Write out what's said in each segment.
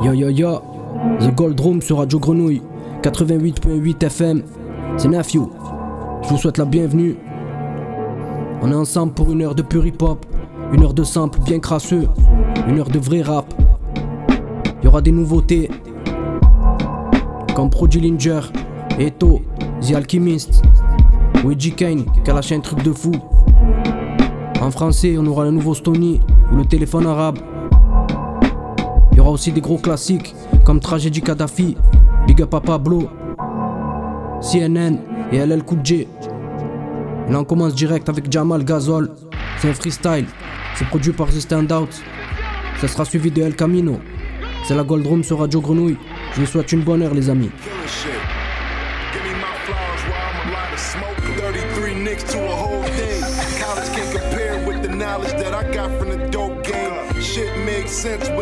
Yo yo yo, The Gold Room sur Radio Grenouille, 88.8 FM, c'est Nafio. Je vous souhaite la bienvenue. On est ensemble pour une heure de pure hip-hop, une heure de sample bien crasseux, une heure de vrai rap. Il y aura des nouveautés, comme Prodigy Linger, Eto, The Alchemist, Wedgie Kane qui a lâché un truc de fou. En français, on aura le nouveau Stony ou le téléphone arabe. Il y aura aussi des gros classiques comme Tragedy Khadafi, Big Up à Pablo, CNN et LL Cool J. Et là, on commence direct avec Jamal Gasol. C'est un freestyle. C'est produit par The Standout. Ça sera suivi de El Camino. C'est la Gold Room sur Radio Grenouille. Je vous souhaite une bonne heure, les amis. Killing shit. Give me my flowers while I'm a light of smoke. 33 nicks to a whole thing. College can't compare with the knowledge that I got from the dope game. Shit makes sense when he broke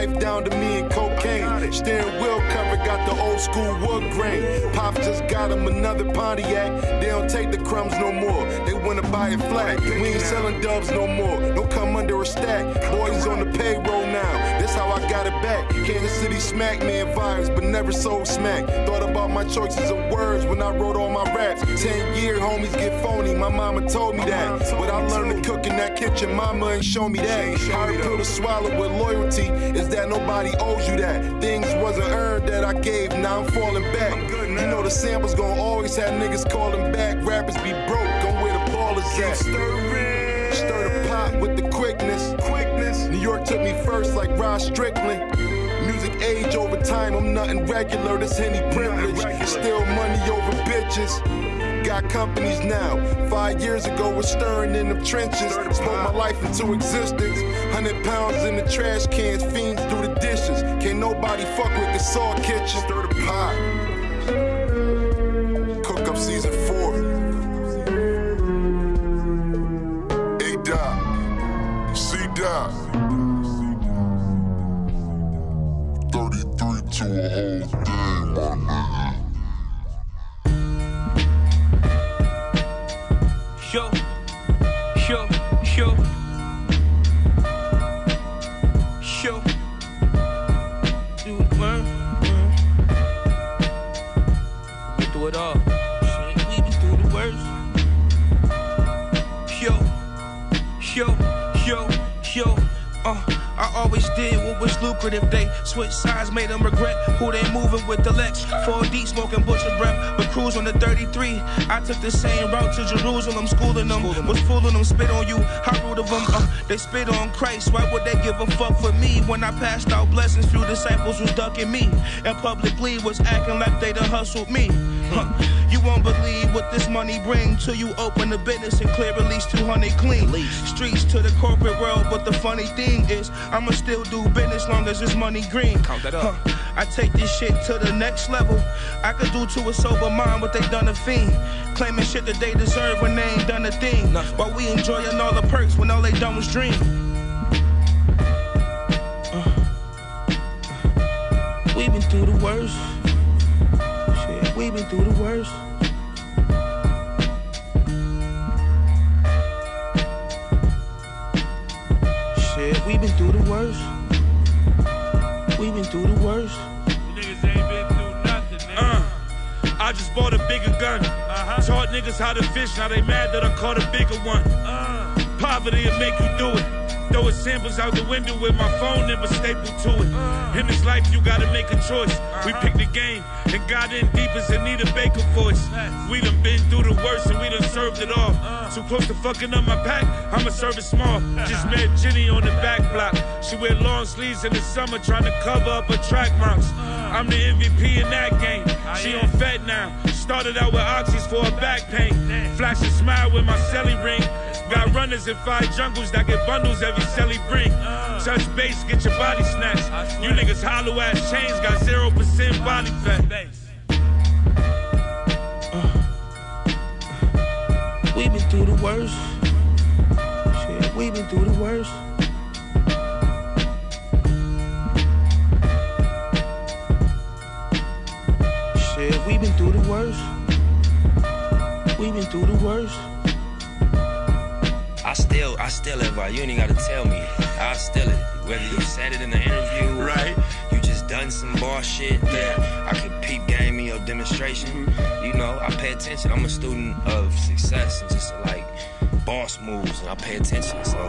life down to me and cocaine. Steering wheel cover got the old school wood grain. Pop just got him another Pontiac. They don't take the crumbs no more. They wanna buy it flat. We ain't selling dubs no more. Don't come under a stack. Boys on the payroll now. How I got it back. Kansas City smack me in vibes, but never sold smack. Thought about my choices of words when I wrote all my raps. Ten year homies get phony. My mama told me that. But I learned to cook in that kitchen. Mama ain't show me that. Hard pill to swallow with loyalty is that nobody owes you that. Things wasn't earned that I gave. Now I'm falling back. You know the samples gon' always have niggas calling back. Rappers be broke. Gon' where the ball is at. Stir the pot with the quickness. Quickness. New York took me first like Rod Strickland. Music age over time, I'm nothing regular. This any privilege. Still money over bitches. Got companies now. Five years ago was stirring in the trenches. Spoke my life into existence. Hundred pounds in the trash cans, fiends through the dishes. Can't nobody fuck with the saw kitchen. Stir the pot. Cook up season always did what was lucrative. They switch sides, made them regret who they moving with. The Lex, 4D smoking butcher breath, but cruise on the 33. I took the same route to Jerusalem, schooling them, was fooling them, spit on you. How rude of them? Uh, they spit on Christ. Why would they give a fuck for me when I passed out blessings? Few disciples was ducking me, and publicly was acting like they done hustled me. Huh. You won't believe what this money bring till you open a business and clear at least 200 clean. Streets to the corporate world, but the funny thing is, I'ma still do business long as this money green. Count that up. I take this shit to the next level. I could do to a sober mind what they done a fiend. Claiming shit that they deserve when they ain't done a thing. While we enjoying all the perks when all they done was dream. Uh. We been through the worst. Shit, we been through the worst. We been through the worst. We been through the worst. Niggas ain't been through nothing, nigga. Uh, I just bought a bigger gun. Uh-huh. Taught niggas how to fish, now they mad that I caught a bigger one. Uh, Poverty will make you do it. Throwing samples out the window with my phone never stapled to it. In this life, you gotta make a choice. We picked the game and got in deep as Anita Baker voice. We done been through the worst and we done served it all. Too close to fucking up my pack, I'ma serve it small. Just met Jenny on the back block. She wear long sleeves in the summer trying to cover up her track marks. I'm the MVP in that game. She on fat now. Started out with oxys for her back pain. Flash a smile with my celly ring. Got runners in five jungles that get bundles every celly bring. Touch base, get your body snatched. You niggas hollow ass chains got zero percent body fat. Uh. we been through the worst. Shit, we been through the worst. Shit, we been through the worst. We been through the worst. I still, I still it, right? You ain't gotta tell me. I still it. Whether you said it in the interview, Right. You just done some boss shit that I can peep game in your demonstration. Mm-hmm. You know, I pay attention. I'm a student of success and just like boss moves, and I pay attention. So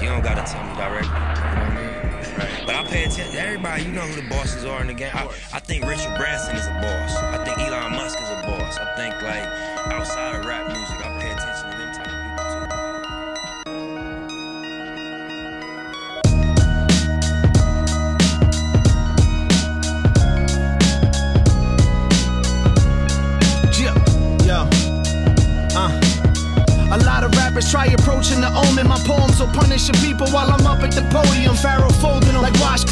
you don't gotta tell me directly. You know what I mean? Right. But I pay attention. Everybody, you know who the bosses are in the game. I, I think Richard Branson is a boss. I think Elon Musk is a boss. I think like outside of rap music, I A lot of rappers try approaching the omen. My poems will punish the people while I'm up at the podium. Pharaoh folding them like wash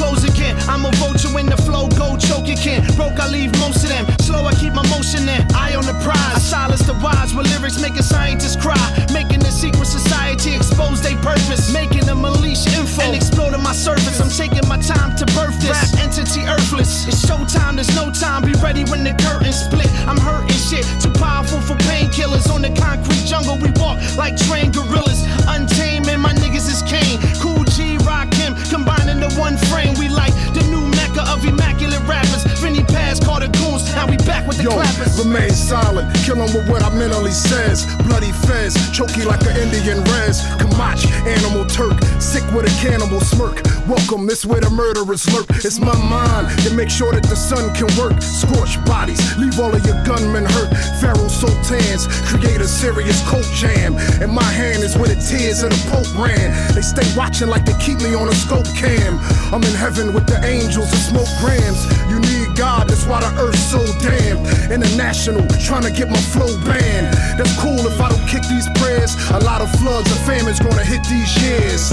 Welcome, this where the murderers lurk. It's my mind to make sure that the sun can work. Scorched bodies, leave all of your gunmen hurt. Pharaoh sultans, create a serious coat jam. And my hand is where the tears of the Pope ran. They stay watching like they keep me on a scope cam. I'm in heaven with the angels and smoke grams. You need God, that's why the earth's so damn. International, trying to get my flow banned. That's cool if I don't kick these prayers. A lot of floods and famines gonna hit these years.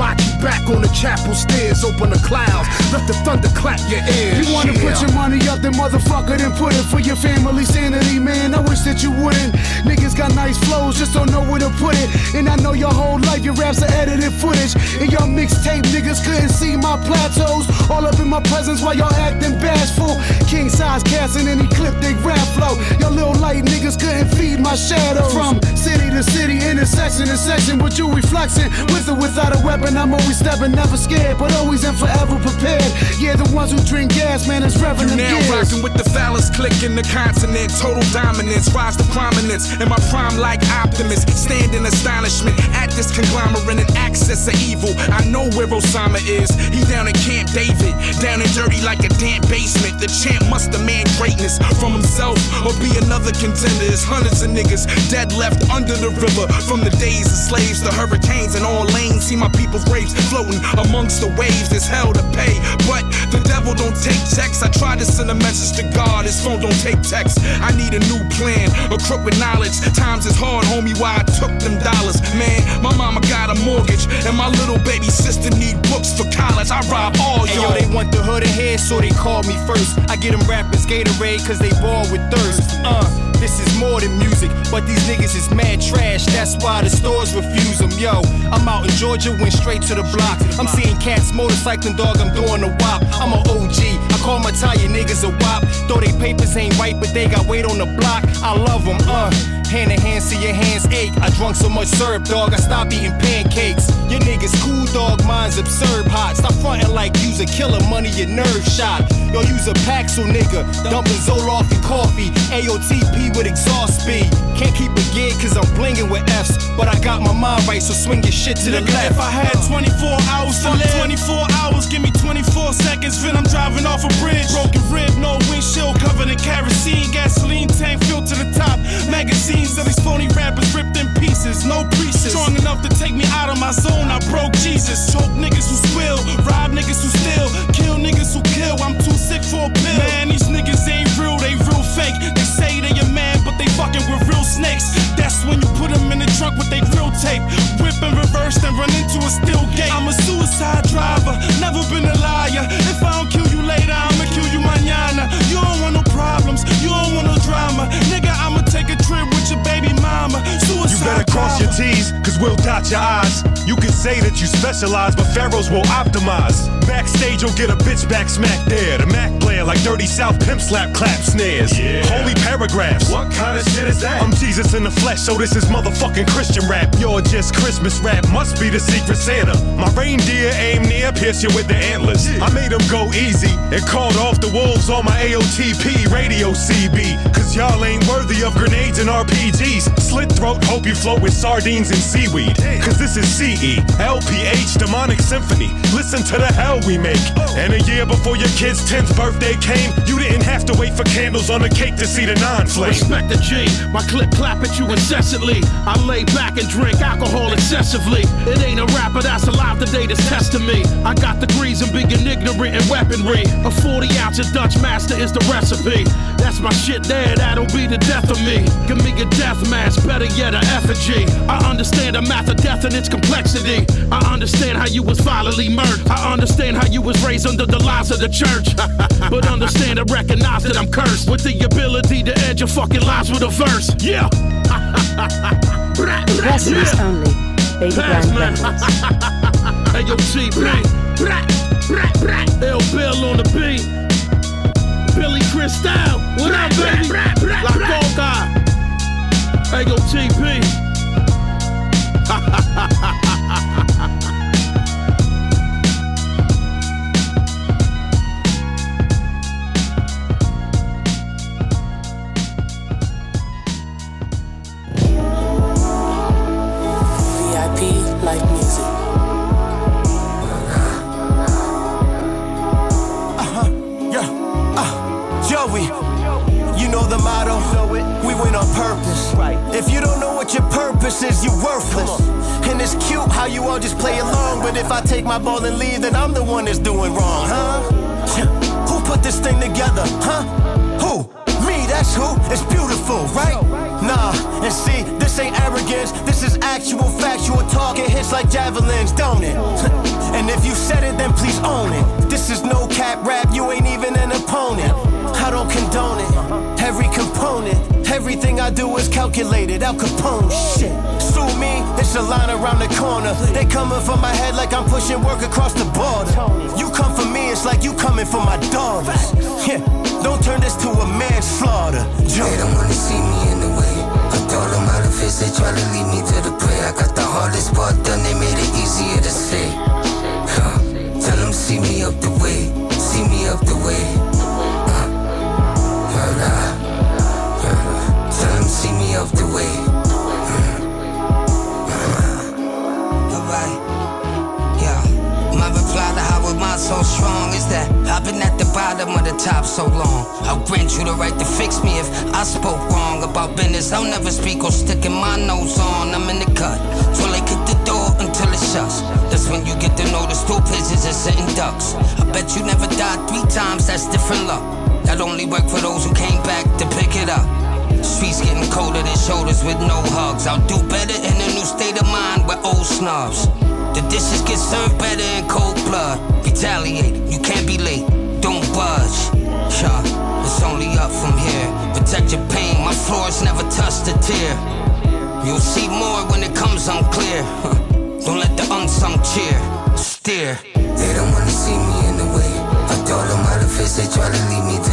Back on the chapel stairs, open the clouds, let the thunder clap your ears. You wanna Yeah. put your money up, then motherfucker, then put it for your family sanity, man. I wish that you wouldn't. Niggas got nice flows, just don't know where to put it. And I know your whole life your raps are edited footage. And your mixtape niggas couldn't see my plateaus. All up in my presence while y'all acting bashful. King size cats and any clip they rap flow. Your little light niggas couldn't feed my shadows. From city to city, intersection to section, with you reflexing. With or without a weapon, I'm always stepping, never scared, but always and forever prepared. Yeah, the ones who drink gas, man, is revenue Now gears. rocking with the phallus click in the continent. Total dominance, rise to prominence. In my prime, like optimist, stand in astonishment this conglomerate and access of evil. I know where Osama is. He down in Camp David, down and dirty like a damp basement. The champ must demand greatness from himself or be another contender. There's hundreds of niggas dead left under the river from the days of slaves to hurricanes and all lanes. See my people's graves floating amongst the waves. There's hell to pay, but the devil don't take checks. I try to send a message to God, his phone don't take text. I need a new plan, a crook with knowledge. Times is hard, homie, why I took them dollars. Man, my mama got a mortgage, and my little baby sister need books for college. I rob all Hey, yo, y'all. they want the hood ahead, so they call me first. I get them rappers Gatorade, cause they ball with thirst. Uh, this is more than music, but these niggas is mad trash. That's why the stores refuse them. Yo, I'm out in Georgia, went straight to the block. I'm seeing cats motorcycling, dog, I'm doing a wop. I'm a OG, I call my tire niggas a wop. Though they papers ain't right, but they got weight on the block. I love them, uh. Hand in hand, see your hands ache. I drunk so much syrup, dog, I stopped eating pancakes. Your niggas cool, dog, mine's absurd hot. Stop frontin' like you's a killer, money your nerve shot. Yo, use a Paxil nigga, dumping Zoloft and coffee. AOTP with exhaust speed. Can't keep a gig cause I'm blinging with F's. But I got my mind right, so swing your shit to the Nigga, left. if I had 24 hours to live, 24 hours, give me 24 seconds, then I'm driving off a bridge. Broken rib, no windshield, covered in kerosene, gasoline tank filled to the top. Magazines of these phony rappers ripped in pieces, no pieces. Strong enough to take me out of my zone, I broke Jesus. Choke niggas who squill, rob niggas who steal, kill niggas who kill. I'm too sick for a pill. Man, these niggas ain't real, they real fake. They say they a man, but they fucking with real snakes. That's when you put them in the trunk with they grill tape. Whip and reverse, then run into a steel gate. I'm a suicide driver, never been a liar. If I don't kill you later, I'ma kill you mañana. You don't want no problems, you don't dot your eyes. You can say that you specialize, but pharaohs will optimize. Backstage, you'll get a bitch back smack there. The Mac player like Dirty South pimp slap clap snares. Yeah. Holy paragraphs. What kind of shit is that? I'm Jesus in the flesh, so this is motherfucking Christian rap. You're just Christmas rap, must be the secret Santa. My reindeer aim near, pierce you with the antlers. I made them go easy and called off the wolves on my AOTP radio CB. Cause y'all ain't worthy of grenades and RPGs. Slit throat, hope you float with sardines and seaweed. Cause this is CE, LPH, Demonic Symphony. Listen to the hell we make. And a year before your kid's 10th birthday came, you didn't have to wait for candles on the cake to see the non flame. Respect the G, my clip clap at you incessantly. I lay back and drink alcohol excessively. It ain't a rapper that's alive today that's testing me. I got degrees in being ignorant and weaponry. A 40 ounce of Dutch master is the recipe. That's my shit there, that'll be the death of me. Give me a death mask, better yet, a effigy. I understand the math of death and its complexity. I understand how you was violently murdered. I understand how you was raised under the lies of the church. but understand and recognize that I'm cursed with the ability to end your fucking lives with a verse. Yeah. Only. Baby Pass, Grand hey, yo, TP. L Bill on the beat. Billy Crystal. What up, baby? La Coca. Hey, yo, TP. ハハハハハハ it's cute how you all just play along, but if I take my ball and leave, then I'm the one that's doing wrong, huh? Who put this thing together, huh? Who? Me, that's who. It's beautiful, right? Nah, and see, this ain't arrogance. This is actual factual talk. It hits like javelins, don't it? and if you said it, then please own it. This is no cap rap. You ain't even an opponent. I don't condone it. Every component, everything I do is calculated. Al Capone shit. Me, it's a line around the corner. They coming for my head like I'm pushing work across the border. You come for me, it's like you coming for my daughters. Yeah, don't turn this to a manslaughter. They don't wanna see me in the way. I told them how to face they try to lead me to the prey. I got the hardest part done, they made it easier to say. Huh. Tell them see me up the way, see me up the way. Uh. See me up the way. Yeah. My reply to how am I so strong is that I've been at the bottom of the top so long. I'll grant you the right to fix me if I spoke wrong about business. I'll never speak or sticking my nose on. I'm in the cut. So they kick the door until it shuts. That's when you get to know the stool pigeons and sitting ducks. I bet you never died three times, that's different luck. That only work for those who came back to pick it up. Streets getting colder than shoulders with no hugs. I'll do better in a new state of mind with old snubs. The dishes get served better in cold blood. Retaliate, you can't be late. Don't budge. Yeah, it's only up from here. Protect your pain, my floors never touched a tear. You'll see more when it comes unclear. Don't let the unsung cheer steer. They don't wanna see me in the way. I told them to face they try to lead me to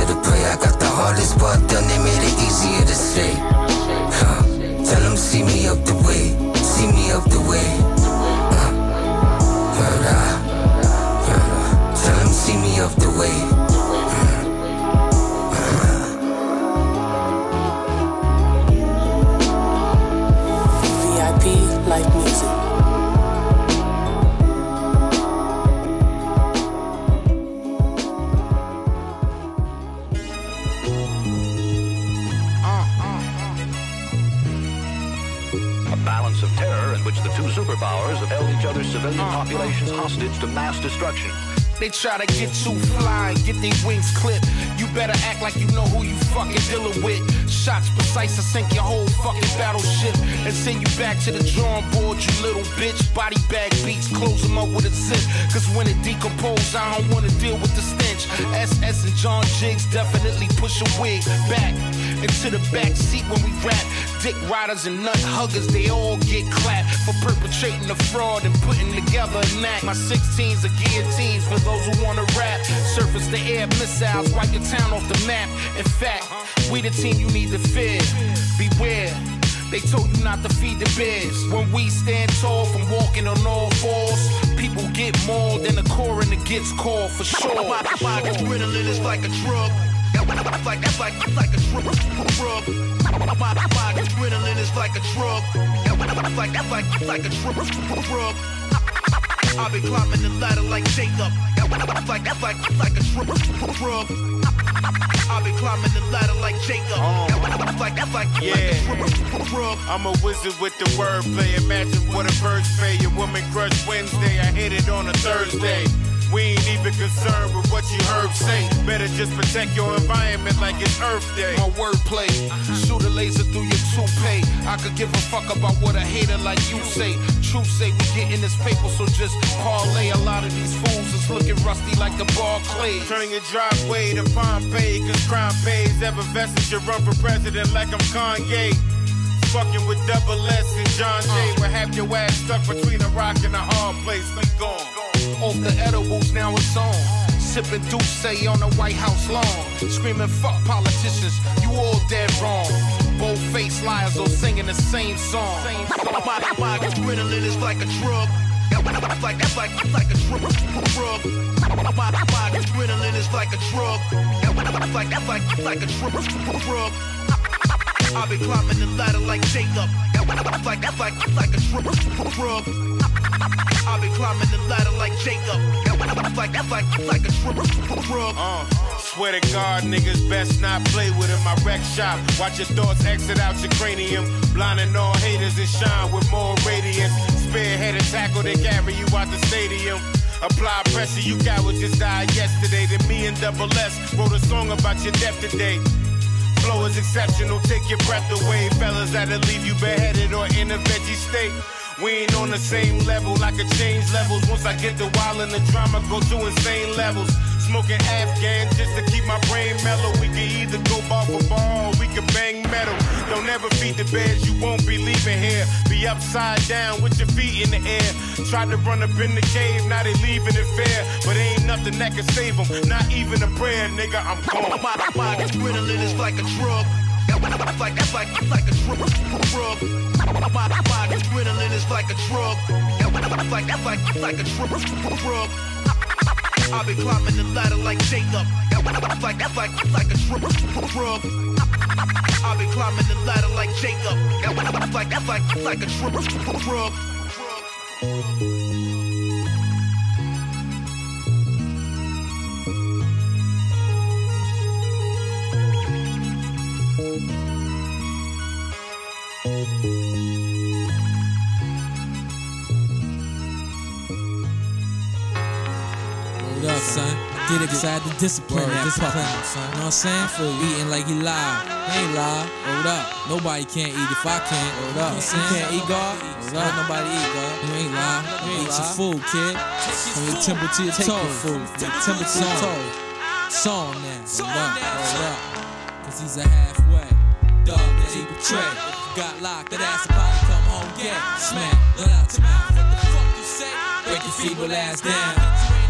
civilian uh-huh. populations hostage to mass destruction. They try to get you flying, get these wings clipped. You better act like you know who you fucking dealing with. Shots precise to sink your whole fucking battleship and send you back to the drawing board, you little bitch. Body bag beats, close them up with a zip. Cause when it decomposes, I don't wanna deal with the stench. SS and John Jiggs definitely push a wig back into the back seat when we rap. Dick riders and nut huggers, they all get clapped for perpetrating the fraud and putting together an act. My 16s are guillotines for those who wanna rap. Surface the air missiles, wipe your town off the map. In fact, we the team you need to fear. Beware. They told you not to feed the bears. When we stand tall from walking on all fours, people get mauled in the core and the coroner gets called for sure. My, my adrenaline is like a drug. Like, like, like, like a drug. My, my adrenaline is like a drug. Like, like, like a drug. I've been climbing the ladder like Jacob. Like, like, like a drug. I've been climbing the ladder like Jacob. Drug. I'm a wizard with the wordplay. Imagine what a bird's pay. Woman crush Wednesday. I hit it on a Thursday. We ain't even concerned with what you heard say. Better just protect your environment like it's Earth Day. My wordplay, shoot a laser through your toupee. I could give a fuck about what a hater like you say. Truth say we getting this paper, so just parlay. A lot of these fools is looking rusty like the ball clay. Turn your driveway to Pompeii, cause crime pays. Effervescence, you run for president like I'm Kanye. Fucking with double S and John Jay. Uh. Will have your ass stuck between a rock and a hard place. We gone. Off the edibles, now it's on. Sipping Douce on the White House lawn. Screaming, fuck politicians, you all dead wrong. Bold faced liars all singing the same song. My, my adrenaline is like a drug. Like, like, like, like a drug. drug. My, my adrenaline is like a drug. Like, like, like a drug. I've been climbing the ladder like Jacob. Like, like, like a drug. I've been climbing the ladder like Jacob. Like, like, like a drug. Uh, swear to God, niggas best not play with him. I wreck shop. Watch your thoughts exit out your cranium. Blinding all haters and shine with more radiance. Spearhead and tackle, they carry you out the stadium. Apply pressure, you what just died yesterday. Then me and Double S wrote a song about your death today. Flow is exceptional, take your breath away. Fellas that'll leave you beheaded or in a veggie state. We ain't on the same level, I could change levels. Once I get the wild and the drama, go to insane levels. Smoking Afghan just to keep my brain mellow. We can either go ball for ball or we can bang metal. Don't ever feed the bears, you won't be leaving here. Be upside down with your feet in the air. Tried to run up in the cave, now they leaving it fair. But ain't nothing that can save them, not even a prayer, nigga. I'm gone. My, my adrenaline is like a drug. Like, like, like a drug. drug. My, my adrenaline is like a drug. Like, like, like a drug. drug. I've been climbing the ladder like Jacob. Like, like, like a drug. I've been climbing the ladder like Jacob. Like, like, like a drug. Did it 'cause I had to discipline that discipline, son. You know what I'm saying? For eating like he lied. He ain't lie. Hold up. Nobody can't eat if I can't. Hold up. You can't eat God. Hold up. Nobody eat God. You ain't lie. You eat your food, kid. From your temple to your toe. Take your food. From your temple to your toe. Song now. Hold up. Hold up. Cause he's a halfway. Dog that he betray. Got locked. That ass about to come home gay. Smack. Let out your mouth. What the fuck you say? Break your feeble ass down.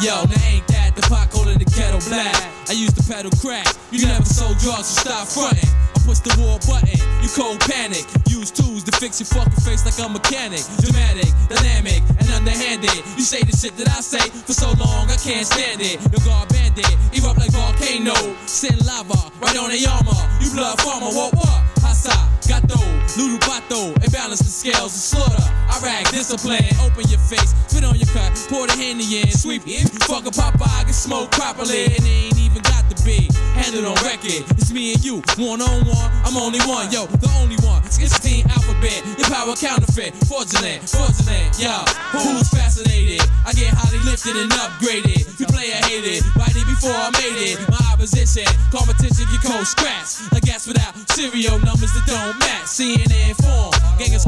Yo, now ain't that the pot calling the kettle black? I used to pedal crack. You never sold drugs, so stop fronting. I push the war button, you cold panic. Use tools to fix your fucking face like a mechanic. Dramatic, dynamic, and underhanded. You say the shit that I say for so long, I can't stand it. Your guard bandit, erupt like volcano. Send lava right on the armor. You blood farmer, what what? Hasa, gato, noodle pato, and balance the scales of slaughter. I rag discipline, open your face, spit on your cut, pour the handy in, sweep it. Fuck a Popeye, get smoked properly, and they ain't even to be handled on record. It's me and you, one on one. I'm only one, yo, the only one. It's team alphabet, your power counterfeit, fraudulent, fraudulent, yo. Who's fascinated? I get highly lifted and upgraded. You play hated, bite it before I made it. My opposition, competition get cold scratch. A gas without serial numbers that don't match. CNN form, gang is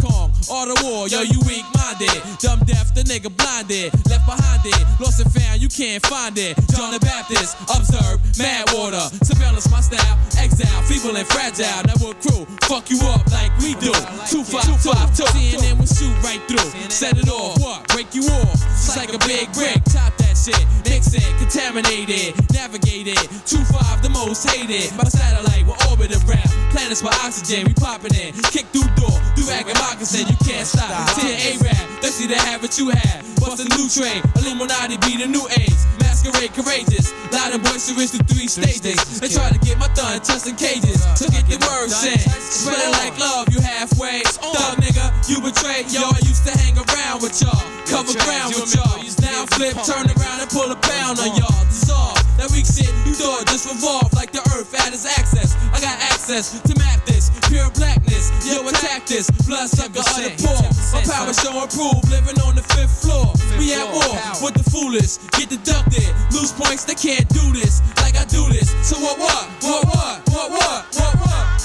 all the war, yo, you weak minded. Dumb deaf, the nigga blinded. Left behind it. Lost and found, you can't find it. John the Baptist, observe, mad water. Surveillance, my style. Exile, feeble and fragile. Never crew. Fuck you up like we do. Two five two five two. CNN will shoot right through. Set it off. Break you off. It's like a big brick. Top Mix it. Contaminated. Navigated. Two five the most hated. By satellite, we're orbiting around. Planets with oxygen. We popping in. Kick through door. Do rag and moccasin. You can't stop. Ten A-Rap. Thirsty to have what you have. Bust a new trade. Illuminati be the new age. Masquerade courageous. Loud and boisterous through three stages. They try to get my thumb just in cages. So get the words in. Spread it like love, you halfway. Thug nigga, you betrayed. Yo, I used to hang around with y'all. Cover ground with y'all. Now flip, turn around and pull a pound on y'all. Dissolve. That weak shit you thought just revolve like the earth had its access. I got access to map this. Pure blackness. Yo, attack this. Blood sucker of the poor. My power show and prove. Living on the fifth floor. We at war with the foolish. Get deducted. Lose points, they can't do this like I do this. So what, what? What, what? What, what? What, what?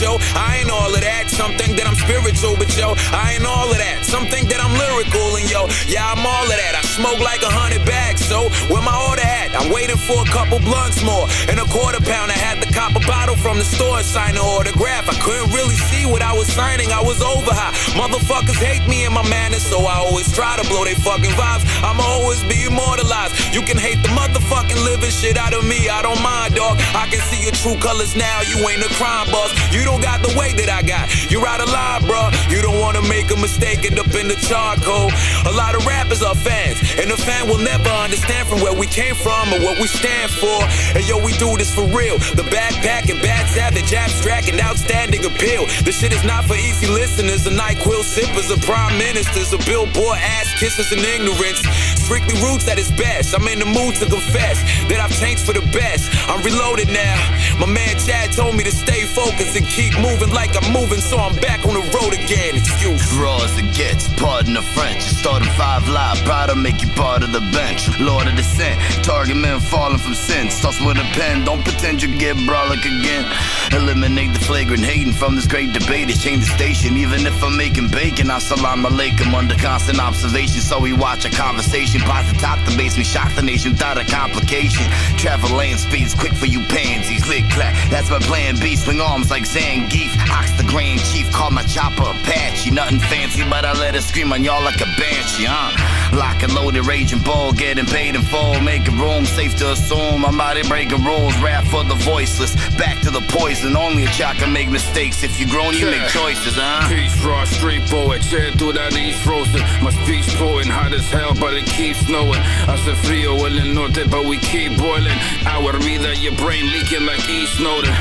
Yo, I ain't all of that. Some think that I'm spiritual, but yo, I ain't all of that. Some think that I'm lyrical, and yo, yeah, I'm all of that. I smoke like a hundred bags, so where my order at? I'm waiting for a couple blunts more and a quarter pound. I had to cop a bottle from the store, sign an autograph. I couldn't really see what I was signing. I was over high. Motherfuckers hate me and my manners, so I always try to blow they fucking vibes. I'ma always be immortalized. You can hate the motherfucking living shit out of me. I don't mind, dog. I can see your true colors now. You ain't a crime boss. You don't got the weight that I got. You're out of line, bro. You don't wanna make a mistake, end up in the charcoal. A lot of rappers are fans, and a fan will never understand from where we came from or what we stand for. And yo, we do this for real. The backpack and bad savage, abstract and outstanding appeal. This shit is not for easy listeners, the NyQuil sippers, the prime ministers, the billboard ass kissers and ignorance. Strictly roots at its best. I'm in the mood to confess that I've changed for the best. I'm reloaded now. My man Chad told me to stay focused and keep moving like I'm moving, so I'm back on the road again. Excuse. Raw as it gets, pardon the French. Starting five live, proud to make you part of the bench. Lord of descent, target men falling from sin. Starts with a pen, don't pretend you get brolic again. Eliminate the flagrant hating from this great debate. It's change the station, even if I'm making bacon. Assalamu alaikum under constant observation. So we watch a conversation. Past the top, the base, we shock the nation without a complication. Travel lane speeds quick for you pansies. Click clack, that's my plan B. Swing arms like Zangief. Ox the Grand Chief, call my chopper Apache. Nothing fancy, but I let it scream on y'all like a banshee, huh? Lock and loaded, raging bull, getting paid in full. Making room, safe to assume. I'm out here breaking rules. Rap for the voiceless. Back to the poison. Only a child can make mistakes. If you grown, you make choices, huh? Peace, raw street poet, shed through that east frozen. My speech potent, hot as hell, but it keeps snowing. Hace frío en el norte, but we keep boiling. Our vida, your brain leaking like East Snowden.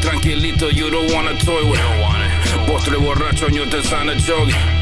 Tranquilito, you don't wanna toy with. Postre borracho, yo te sana jogging.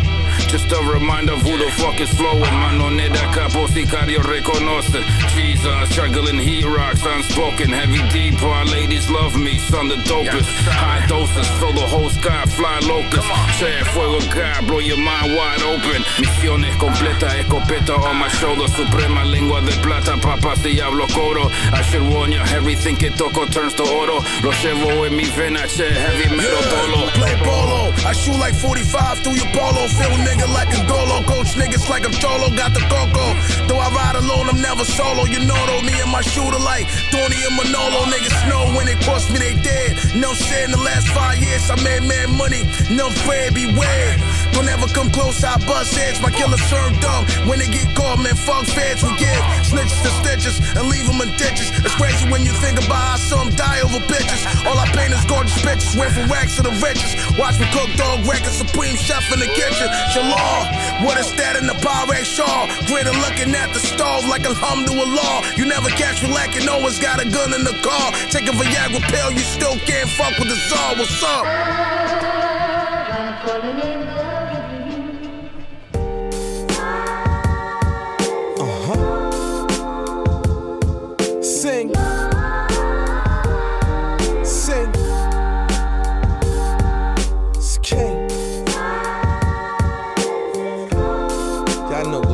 Just a reminder of who the fuck is flowing. Manoneta capo oh, sicario reconoce. Jesus, struggling heat rocks, unspoken. Heavy deep, our ladies love me. Son the dopest. High doses, fill the whole sky, fly locust. Share fuego God, blow your mind wide open. Misiones completas, escopeta on my shoulder. Suprema lengua de plata, papas y hablo coro. I should warn ya, everything que toco turns to oro. Lo llevo en mi vena, che, heavy metal dolo. Play polo, I shoot like 45 through your polo. Feel nigga like a golo. Coach niggas like I'm Cholo. Got the coco. Though I ride alone, I'm never solo. You know though, me and my shooter like Tony and Manolo. Niggas know when they cross me, they dead. No shit in the last five years, I made mad money. No afraid, beware. Don't ever come close, I bust heads. My killers turn dumb when they get caught, man. Fuck feds, we get snitches to stitches and leave them in ditches. It's crazy when you think about how some die over bitches. All I paint is gorgeous bitches, went from racks to the riches. Watch me cook dog records, supreme chef in the kitchen. Shalom, what is that in the Pyrex shawl? Greater looking at the stove like alhamdulillah. You never catch me lacking, always got a gun in the car. Take a Viagra pill, you still can't fuck with the Czar. What's up?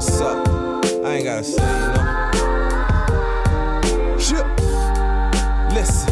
What's up. I ain't gotta say, you know. Shit. Listen.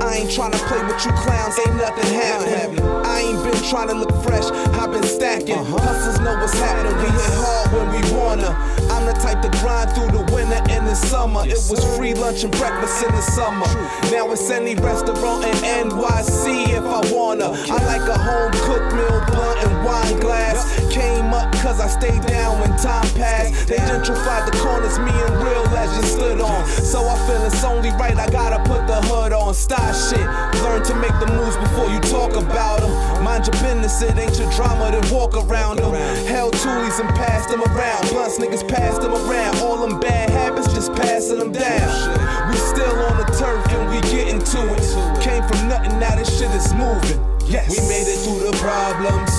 I ain't tryna play with you clowns, ain't nothing happening. I ain't been tryna look fresh, I've been stacking. Uh-huh. Hustlers know what's happening, we hit hard when we wanna. I'm type to grind through the winter and the summer. It was free lunch and breakfast in the summer. Now it's any restaurant in NYC if I wanna. I like a home cooked meal, blunt and wine glass. Came up cause I stayed down when time passed. They gentrified the corners, me and real legends stood on. So I feel it's only right, I gotta put the hood on. Style shit. Learn to make the moves before you talk about them. Mind your business, it ain't your drama, then walk around them. Held toolies and passed them around. Blunts niggas passed them around. All them bad habits, just passing them down. We still on the turf and we getting to it. Came from nothing, now this shit is moving. Yes. We made it through the problems.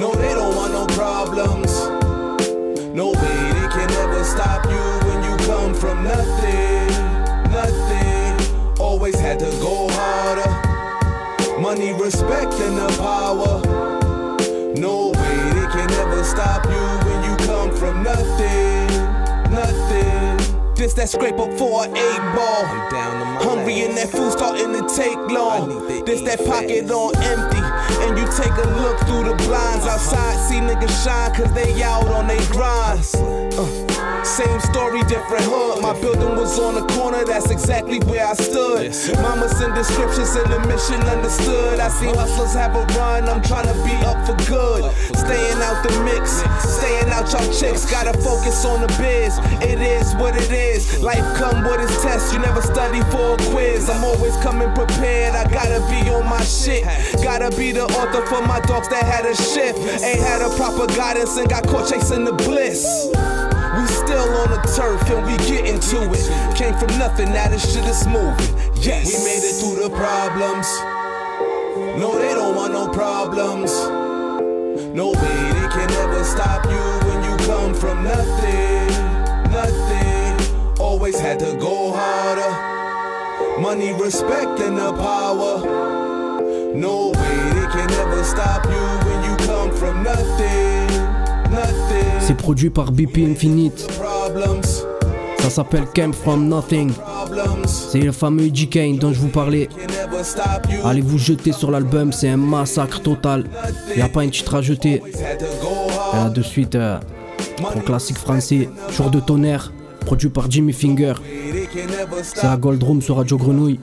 No, they don't want no problems. No way, they can never stop you when you come from nothing. Nothing. Always had to go harder. Money, respect, and the power. No way, they can never stop you from nothing. Nothing. This that scrape up for an eight ball. Hungry and that food starting to take long. This that pocket on empty. And you take a look through the blinds outside, see niggas shine cause they out on they grinds. Uh. Same story, different hood. My building was on the corner, that's exactly where I stood. Mama send descriptions and the mission understood. I see hustlers have a run, I'm trying to be up for good. Staying out the mix, staying out y'all chicks. Gotta focus on the biz. It is what it is. Life come with its test, you never study for a quiz. I'm always coming prepared, I gotta be on my shit. Gotta be the author for my dogs that had a shift. Ain't had a proper guidance and got caught chasing the bliss. We still on the turf and we getting to it. Came from nothing, now this shit is moving. Yes. We made it through the problems. No, they don't want no problems. No way, they can never stop you when you come from nothing. Nothing. Always had to go harder. Money, respect, and the power. No way, they can never stop you when you come from nothing. C'est produit par BP Infinite. Ça s'appelle Came From Nothing. C'est le fameux EG Kane dont je vous parlais. Allez vous jeter sur l'album, c'est un massacre total. Y a pas un titre à jeter. Et là de suite, euh, un classique français, Jour de tonnerre, produit par Jimmy Finger. C'est à Gold Room sur Radio Grenouille.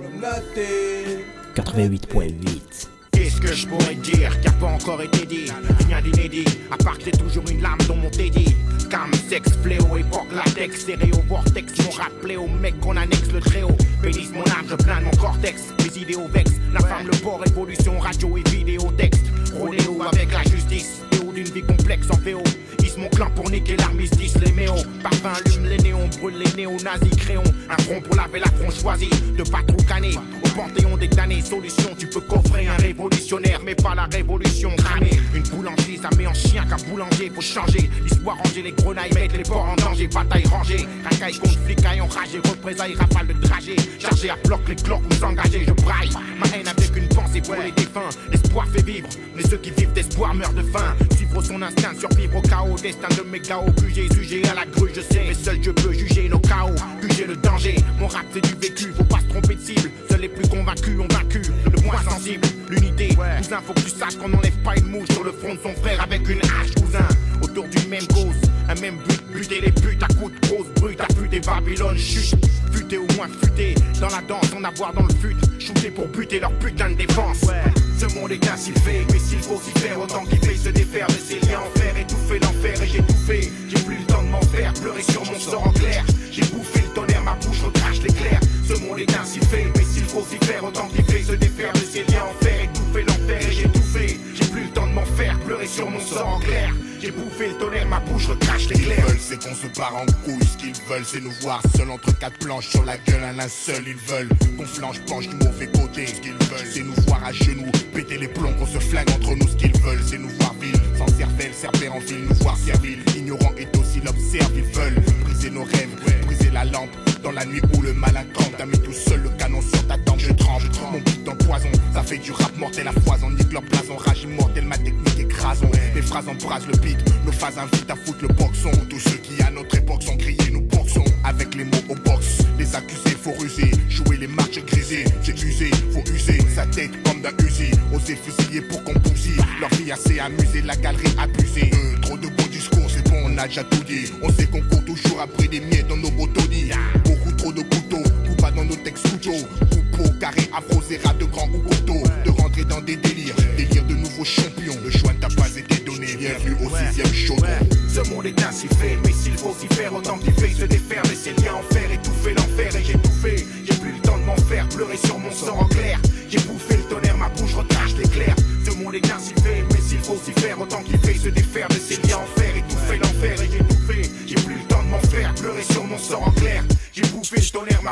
88.8. Qu'est-ce que je pourrais dire qui a pas encore été dit? D'inédit, à part que j'ai toujours une lame dans mon teddy. Cam, sexe, fléau, époque, latex, stéréo, vortex. Mon rappelé au mec qu'on annexe le très haut. Bénisse mon âme, je plains mon cortex. Mes idéaux vexent. La femme, le port, évolution, radio et vidéo, texte. Rodéo avec la justice. D'une vie complexe en VO. Ils mon clan pour niquer l'armistice, les méos. Parfum allume les néons, brûle les néo-nazis, créons. Un front pour laver la front choisie. De pas trop canner. Panthéon des damnés, solution, tu peux coffrer un révolutionnaire, mais pas la révolution cramée. Une boulangerie, ça met en chien qu'un boulanger, faut changer. L'histoire ranger les grenailles, mettre les ports en danger, bataille rangée. Racaille contre flicaille enragé, représailles, rafale de dragée. Chargé à bloc, les cloques nous engager, je braille. Ma haine avec une pensée pour les défunts. L'espoir fait vivre, mais ceux qui vivent d'espoir meurent de faim. Suivre son instinct, survivre au chaos, destin de mes chaos. j'ai sujet à la grue, je sais, mais seul je peux juger nos chaos. Juger le danger, mon rap c'est du vécu, faut pas se trompé de cible. Les plus convaincus ont vaincu le moins sensible. L'unité, cousin, faut que tu saches qu'on n'enlève pas une mouche sur le front de son frère avec une hache, cousin. Autour d'une même cause, un même but, buter les putes à coups de grosse brute, à buter Babylone, chute. Futé ou moins futé, dans la danse, on avoir dans le fut, shooter pour buter leur putain de défense. Ce monde est ainsi fait, mais s'il faut s'y faire, autant qu'il fait se défaire de ses liens en fer, étouffer l'enfer et j'ai tout fait. J'ai plus le temps de m'en faire, pleurer sur mon sort en clair. J'ai bouffé le tonnerre, ma bouche recrache l'éclair. Ce monde est ainsi fait, mais s'il faut s'y faire, autant qu'il fait se défaire de ses liens en fer, étouffer l'enfer et j'ai tout fait. J'ai plus le temps de m'en faire, pleurer sur mon sort en clair. J'ai bouffé le tonnerre, ma bouche recrache Ce l'éclair. qu'ils veulent, c'est qu'on se barre en couille. Ce qu'ils veulent, c'est nous voir seuls entre quatre planches sur la gueule un linceul. Ils veulent qu'on flanche, penche du mauvais côté. Ce qu'ils veulent, c'est nous voir à genoux, péter les plombs, qu'on se flingue entre nous. Ce qu'ils veulent, c'est nous voir vile, sans cervelle, serpent en fil, nous voir servile. Ignorant et docile, observe, ils veulent briser nos rêves, briser la lampe. Dans la nuit où le malin campe, t'as mis tout seul le canon sur ta tempe, je tremble. Mon beat dans poison, ça fait du rap mortel à foison. Nique leur blason, rage immortel, ma technique écrason. Les phrases embrasent le beat, nos phases invitent à foutre le boxon. Tous ceux qui à notre époque sont grillés, nous boxons. Avec les mots au box, les accusés, faut ruser. Jouer les marches grisées, j'ai usé, faut user sa tête comme d'un usi. Oser fusiller pour qu'on bousille. Leur vie assez amusée, la galerie abusée. Euh, trop de beaux discours, c'est bon, on a déjà tout dit. On sait qu'on court toujours après des miettes dans nos. Beaucoup pas dans nos textes couteaux. Coupeau, carré, afro, zéra, de grands ou couteaux. De rentrer dans des délires, délire de nouveaux champions. Le choix ne t'a pas été donné, bienvenue au sixième chaudron. Ce monde est ainsi fait, mais s'il faut s'y faire, autant qu'il fait se défaire ses liens en fer, étouffer l'enfer et j'ai tout fait. J'ai plus le temps de m'en faire, pleurer sur mon sort en clair. J'ai bouffé le tonnerre, ma bouche recrache l'éclair. Ce monde est ainsi fait, mais s'il faut s'y faire, autant qu'il fait se défaire ses liens en fer,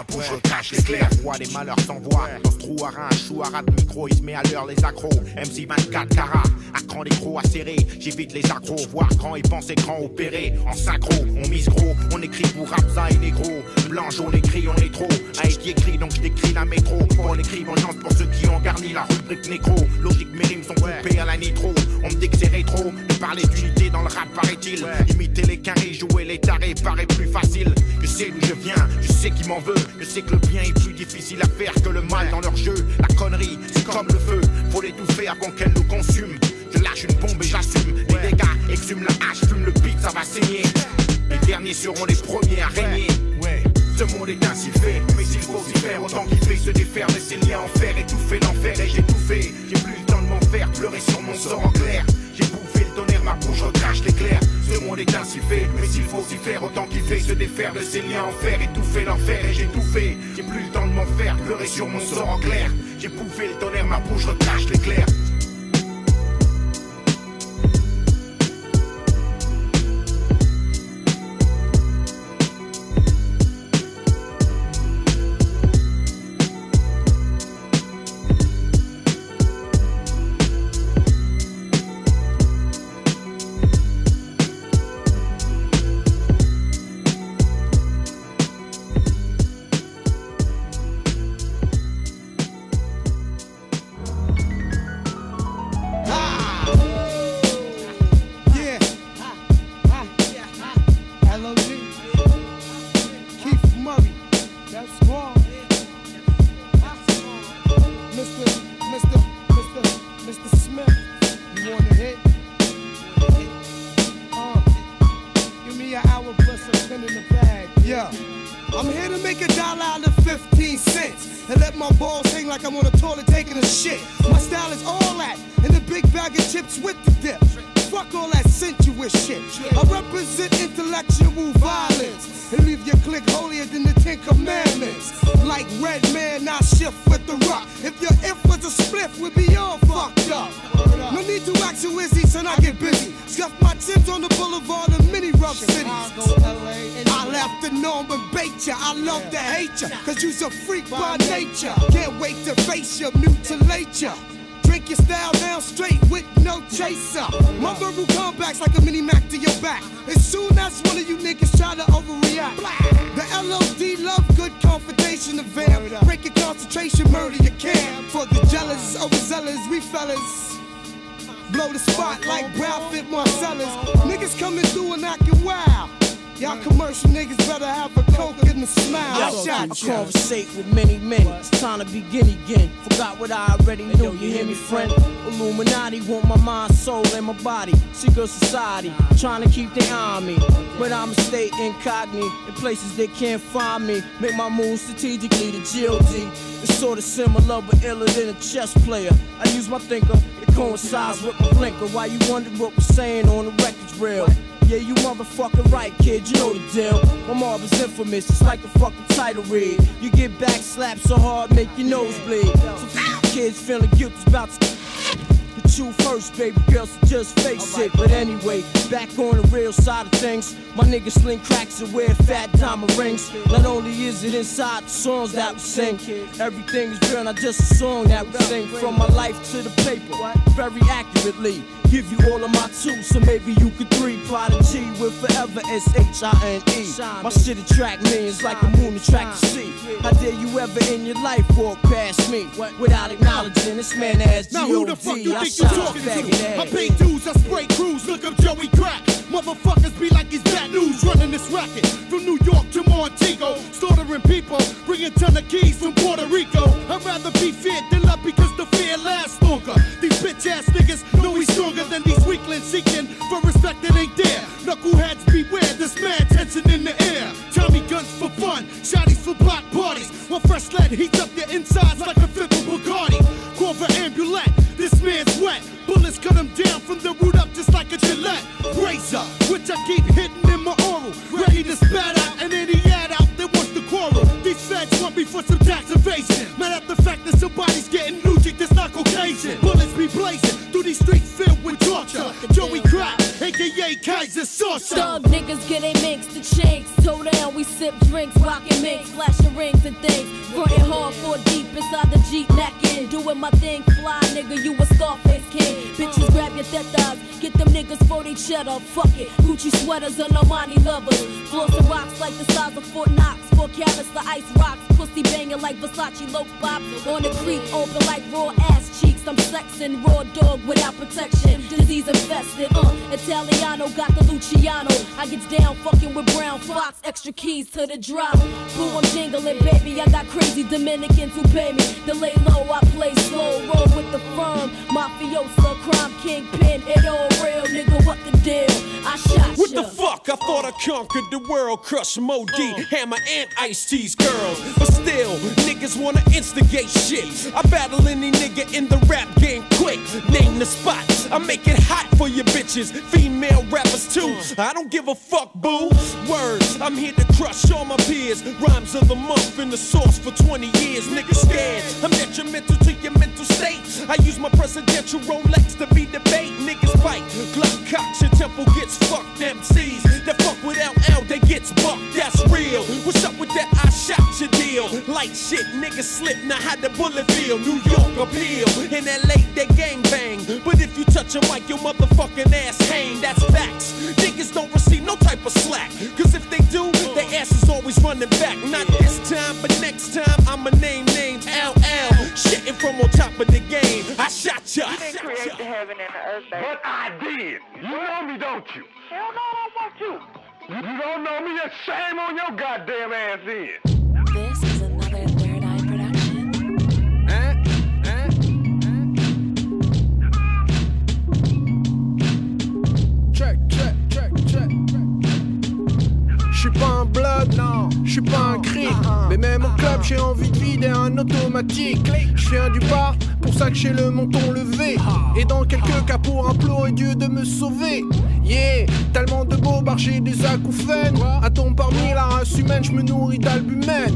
tonnerre, ma bouche recrache l'éclair. Roi des malheurs sans voix, dans ce trou à rein, chou à rat de micro, il se met à l'heure les accros. MC 24 carats, à cran des crocs acérés, j'évite les accros, voir grand et penser grand opéré. En synchro, on mise gros, on écrit pour Rapsa et négro. Blanc, jaune, écrit, on est trop. A été écrit, donc je décris la métro. Pour l'écrit, vengeance pour ceux qui ont garni la rubrique nécro. Logique, mes rimes sont coupées à la nitro. On me dit que c'est rétro, de parler d'unité dans le rap, paraît-il. Imiter les carrés, jouer les tarés paraît plus facile. Je sais d'où je viens, je sais qui m'en veut. Je sais que le bien est plus difficile à faire que le mal dans leur jeu. La connerie, c'est comme le feu, faut l'étouffer avant qu'elle nous consume. Je lâche une bombe et j'assume. Les dégâts, exhume la hache, fume le beat, ça va saigner. Les derniers seront les premiers à régner. Ce monde est ainsi fait, mais s'il faut s'y faire, autant qu'il fait se défaire de ses liens en fer, étouffer l'enfer et j'ai tout fait. J'ai plus le temps de m'en faire, pleurer sur mon sort en clair. J'ai bouffé le tonnerre, ma bouche recrache l'éclair. Ce monde est ainsi fait, mais s'il faut s'y faire, autant qu'il fait se défaire de ses liens en fer, étouffer l'enfer et j'ai tout fait. J'ai plus le temps de m'en faire, pleurer sur mon sort en clair. J'ai bouffé le tonnerre, ma bouche recrache l'éclair. Mr. Mr. Mr. Mr. Smith. You want to hit? Uh, give me an hour plus a pen in the bag. Yeah. I'm here to make a dollar out of 15 cents and let my balls hang like I'm on a toilet taking a shit. My style is all that and the big bag of chips with the dip. Fuck all that sensuous shit. I represent intellectual violence and leave your clique holier than the Ten Commandments. Like Red Man, I shift with the rock. If your if was a spliff, we'd be all fucked up. No need to act so easy, son, I get busy. Scuff my tips on the boulevard of many rough cities. I left the norm and bait ya. I love to hate ya, cause you's a freak by nature. Can't wait to face ya, mutilate ya. Drink your style down straight with no chaser. My verbal comebacks like a mini Mac to your back. As soon as one of you niggas try to overreact, the LOD love good confrontation of vamp. Break your concentration, murder your camp. For the jealous, overzealous, we fellas. Blow the spot like Brown Fit Marcellus. Niggas coming through and acting wild. Y'all commercial niggas better have a coke and a smile. Yo, I I shot you. conversate with many men. It's time to begin again. Forgot what I already knew. You hear me, friend? Illuminati want my mind, soul, and my body. Secret society trying to keep their eye on me, but I'ma stay incognito in places they can't find me. Make my move strategically to GOD. It's sort of similar but iller than a chess player. I use my thinker. It coincides with my blinker. Why you wonder what we're saying on the record's real? Yeah, you motherfucking right, kid, you know the deal. My mob is infamous, it's like the fucking title read. You get back slapped so hard, make your nose bleed. So f- kids feeling guilty about to you first, baby girl, so just face it. But anyway, back on the real side of things, my niggas sling cracks and wear fat diamond rings. Not only is it inside the songs that we sing, everything is real, not just a song that we sing. From my life to the paper, very accurately. Give you all of my two, so maybe you could three. Prodigy with forever S H I N E. My shit attract millions like a moon attract the sea. How dare you ever in your life walk past me without acknowledging this man as Now who the fuck you think you talking faggot to? I pay dues, I spray crews, look up Joey Crack. Motherfuckers be like he's bad news, running this racket. From New York to Montego, slaughtering people, bringing ton of keys from Puerto Rico. I'd rather be feared than loved because the fear lasts longer. These bitch ass niggas know he's stronger than these weaklings seeking for respect that ain't there. Knuckleheads beware, this man tension in the air. Tommy guns for fun, shotties for block parties. While fresh lead heats up your insides like a of Bacardi. Corver ambulance, from the root up just like a Gillette. Razor, which I keep hitting in my oral. Ready to spat out and any ad out that wants to quarrel. These feds want me for some tax evasion. Mad at the fact that somebody's getting Nuji that's not Caucasian. Bullets be blazing through these streets filled with torture. Joey Crack, aka Keyser Söze. Thug niggas get mixed to the chinks. Toe down, we sip drinks, rockin' minks, flashing rings and things. Frontin' hard for deep inside the Jeep neckin'. Doing my thing, fly for they cheddar. Fuck it, Gucci sweaters and Armani lovers. Flossing rocks like the size of Fort Knox. Four carats, the ice rocks. Pussy banging like Versace low pop. On the creek, open like raw ass cheeks. I'm sexing raw dog without protection. Disease infested, uh. Italiano got the Luciano. I gets down fucking with Brown Fox. Extra keys to the drop. Boo, I'm jingling, baby. I got crazy Dominicans who pay me. To lay low, I play slow. Roll with the firm. Mafiosa, crime kingpin. It all real, nigga. What What the fuck? I thought I conquered the world, crush Moe Dee, oh. Hammer and Ice T's girls. But still, niggas wanna instigate shit. I battle any nigga in the rap game quick. Name the spots. I make it hot for your bitches, female rappers too. Mm. I don't give a fuck, boo. Words, I'm here to crush all my peers. Rhymes of the month in the source for 20 years. Niggas scared. I'm detrimental to your state. I use my presidential Rolex to be debate. Niggas fight. Glock cocks, your temple gets fucked. MCs that fuck with LL, they gets bucked. That's real. What's up with that? I shot your deal. Light shit, niggas slip. Now how the bullet feel? New York appeal. In LA, they gang bang. But if you touch a mic, your motherfucking ass hang. That's facts. Niggas don't receive no type of slack. Cause if they do, their ass is always running back. Not this time, but next time, I'ma name names LL. Shitting from on top of the game. I shot ya. You didn't create the heaven and the earth, baby. But I did. You know me, don't you? Hell no, I don't want you. You don't know me, then shame on your goddamn ass then. J'suis pas un blood, non, j'suis pas un cri. Mais même au club, j'ai envie de vider un automatique. J'viens du bar, pour ça que j'ai le menton levé. Et dans quelques cas pour implorer Dieu de me sauver. Yeah, tellement de bobards, j'ai des acouphènes. Atome parmi la race humaine, j'me nourris d'albumène.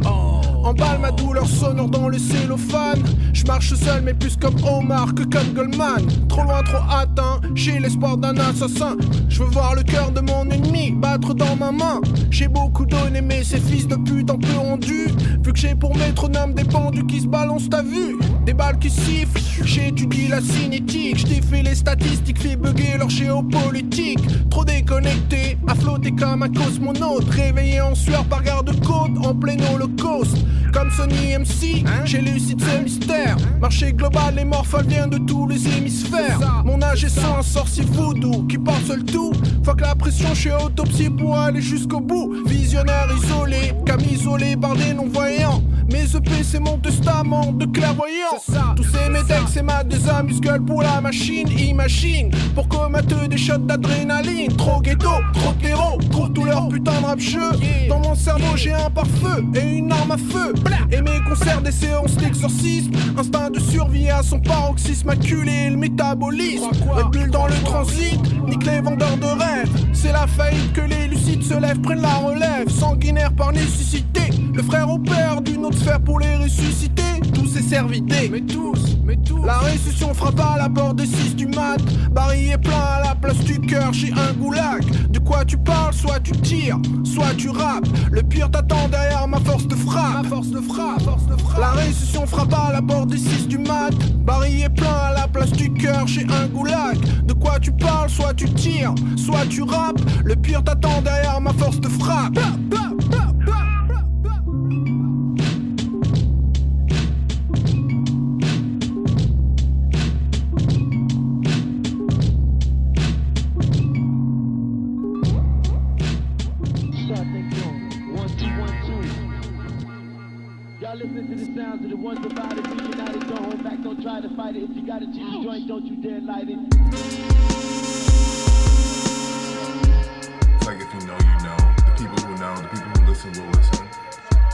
Emballe ma douleur sonore dans le cellophane. J'marche seul, mais plus comme Omar que comme Goldman. Trop loin, trop atteint, j'ai l'espoir d'un assassin. Je veux voir le cœur de mon ennemi battre dans ma main. J'ai beaucoup donné, mais ces fils de pute un peu rendus. Vu que j'ai pour métronome des pendus qui se balancent, t'as vu Des balles qui sifflent, j'étudie la cinétique. Fait les statistiques, fait bugger leur géopolitique. Trop déconnecté, à flotter comme un cosmonaute. Réveillé en sueur par garde-côte, en plein holocauste. Comme Sony MC, j'ai lucide ce mystère. Marché global, les morphales viennent de tous les hémisphères. Mon âge est sans un sorcier voodoo qui porte seul tout. Fuck la pression, je suis autopsie pour aller jusqu'au bout. Visionnaire isolé, cam isolé par des non-voyants. Mes EP, c'est mon testament de clairvoyant. Tous ces médecs, c'est ma désamuse-gueule pour la machine. Imagine, pour comateux des shots d'adrénaline. Trop ghetto, trop terreau, pour tout leur putain de rap jeu. Dans mon cerveau, j'ai un pare-feu et une arme à feu. Et mes concerts, des séances d'exorcisme. Instinct de survie à son paroxysme acculé, le métabolisme. Red Bull dans le transit, nique les vendeurs de rêves. C'est la faillite que les lucides se lèvent, prennent la relève. Sanguinaire par nécessité, le frère au père d'une autre sphère pour les ressusciter. Tous ces servités, mais tous, mais tous. La récession frappe à la porte des 6 du mat. Baril est plein à la place du cœur, j'ai un goulag. De quoi tu parles, soit tu tires, soit tu rappes. Le pire t'attend derrière ma force de frappe. Ma force de frappe, force de frappe. La récession frappe à la porte des 6 du mat. Baril est plein à la place du cœur, j'ai un goulag. De quoi tu parles, soit tu tires, soit tu rappes. Le pire t'attend derrière ma force de frappe. Listen to the sounds of the ones about it. Be united, don't hold back, don't try to fight it. If you got a cheap joint, don't you dare light it. It's like if you know, you know. The people who know, the people who listen will listen.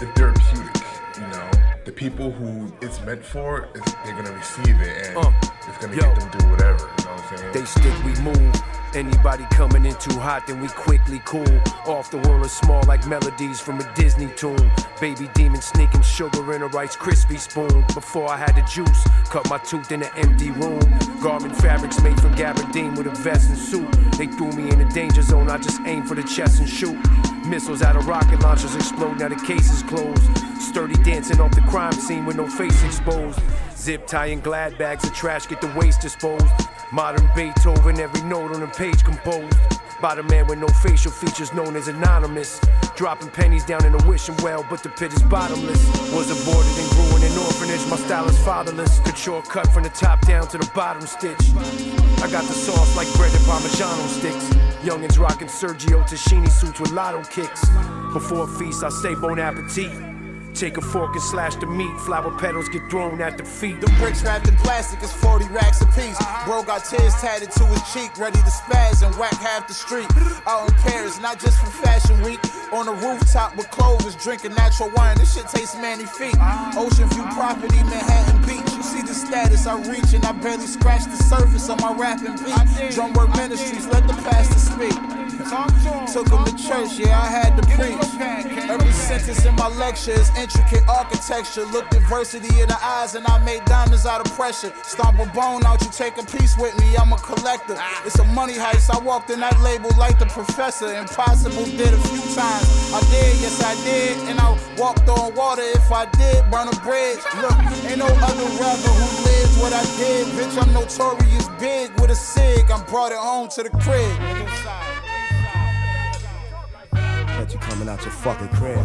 It's therapeutic, you know. The people who it's meant for, they're gonna receive it and uh, it's gonna get them through whatever. You know what I'm saying? They stick, we move. Anybody coming in too hot, then we quickly cool. Off the world is small like melodies from a Disney tune. Baby demon sneaking sugar in a Rice Krispie spoon. Before I had the juice, cut my tooth in an empty room. Garment fabrics made from gabardine with a vest and suit. They threw me in the danger zone, I just aim for the chest and shoot. Missiles out of rocket launchers explode, now the case is closed. Sturdy dancing off the crime scene with no face exposed. Zip tie tying glad bags of trash, get the waste disposed. Modern Beethoven, every note on the page composed. By the man with no facial features known as anonymous. Dropping pennies down in a wishing well, but the pit is bottomless. Was aborted and grew in an orphanage, my style is fatherless. Couture cut from the top down to the bottom stitch. I got the sauce like bread and Parmigiano sticks. Youngins rocking Sergio Tacchini suits with lotto kicks. Before a feast, I say bon appetit. Take a fork and slash the meat. Flower petals get thrown at the feet. The bricks wrapped in plastic is 40 racks a piece. Uh-huh. Bro got tears tatted to his cheek, ready to spaz and whack half the street. Out in Paris, not just for fashion week. On a rooftop with clovers, drinking natural wine. This shit tastes manny feet. Uh-huh. Ocean view property, Manhattan Beach. You see the status I reach, and I barely scratch the surface of my rapping beat. Drumwork ministries, let the pastor speak. Took him to church, yeah, I had to preach. Every sentence in my lecture is intricate architecture. Look diversity in the eyes, and I made diamonds out of pressure. Stomp a bone out, you take a piece with me, I'm a collector. It's a money heist, I walked in that label like the professor. Impossible did a few times. I did, yes, I did. And I walked on water if I did, burn a bridge. Look, ain't no other rapper who lives what I did. Bitch, I'm notorious big with a sig. I brought it home to the crib. Got you coming out your fucking crib.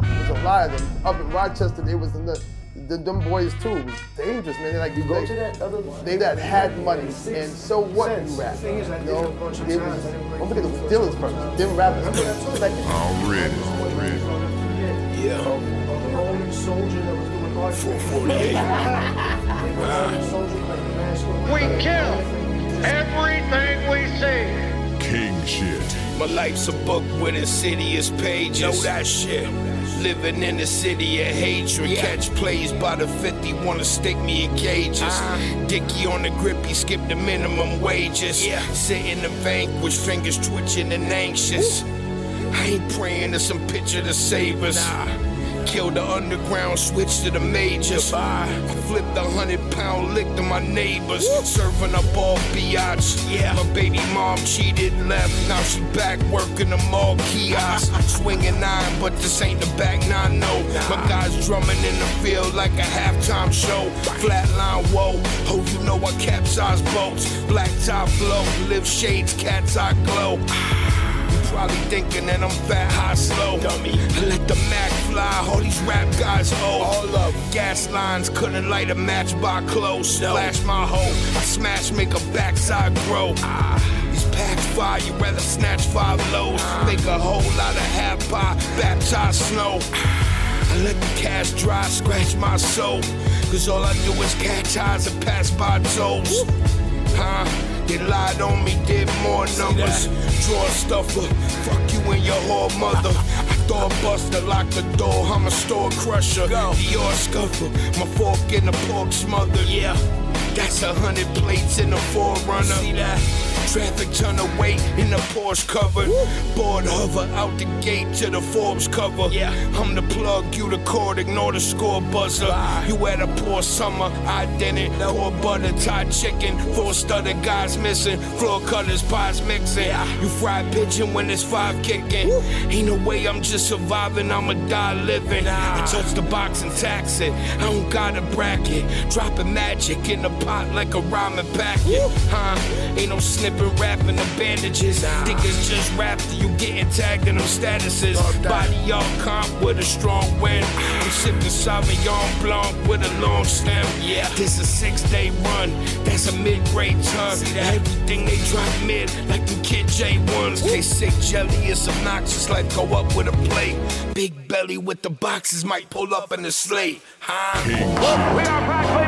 There's a lot of them. Up in Rochester, they was in the, the them boys too. It was dangerous, man. They like You go they, to that other one? They that had money, Makes and so what sense. you rap. The thing is, I you did it know, a it was, didn't really don't forget it was Dylan's first. Them rappers. It's like, Already, already. Yeah. The Rolling Soldier that was 448. We kill everything we see. King shit. My life's a book with insidious pages. Know that shit. Living in the city of hatred. Catch plays by the 50, wanna stick me in cages. Uh-huh. Dicky on the grip, he skipped the minimum wages. Yeah. Sitting in the vanquished, fingers twitching and anxious. I ain't praying to some picture to save us. Killed the underground, switched to the majors. I flipped a hundred pound lick to my neighbors. Serving up all biatch. Yeah. My baby mom cheated, and left. Now she back working the mall kiosk. Swinging nine, but this ain't the back nine, no. My guys drumming in the field like a halftime show. Flatline, whoa. Oh, you know I capsize boats. Black top flow, live shades, cat's eye glow. Probably thinking that I'm fat, high, slow. Dummy. I let the Mac fly, all these rap guys owe. All up. Gas lines couldn't light a match by close. Flash my hoe, I smash, make a backside grow. Ah. These packs fire, you rather snatch five lows. Make a whole lot of half pie, baptize snow. I let the cash dry, scratch my soul. Cause all I do is catch eyes and pass by toes. Huh? They lied on me, did more numbers. Draw stuffer, fuck you and your whore mother. I Door buster, lock the door, I'm a store crusher. Dior scuffer, my fork in the pork smother. Yeah, that's a hundred plates in the forerunner. See that? Traffic ton of weight in the Porsche covered. Board hover out the gate to the Forbes cover. Yeah, I'm the plug, you the cord, ignore the score buzzer. You had a poor summer, I didn't. No. Poor butter, Thai chicken, four studded guys missing. Floor cutters, pies mixing. You fried pigeon when it's five kicking. Ain't no way I'm just surviving, I'ma die living. I touch the box and tax it. I don't got a bracket. Dropping magic in the pot like a ramen packet. Huh? Ain't no snipping, rapping the bandages. Niggas just rap till you getting tagged in them statuses. Body all comp with a strong wind. I'm sipping Sauvignon Blanc with a long stem. Yeah, this a six day run. That's a mid grade ton. Everything they drop mid, like them kid J1s. They sick jelly, it's obnoxious. Like go up with a plate. Big belly with the boxes might pull up in the slate. Huh? We are back,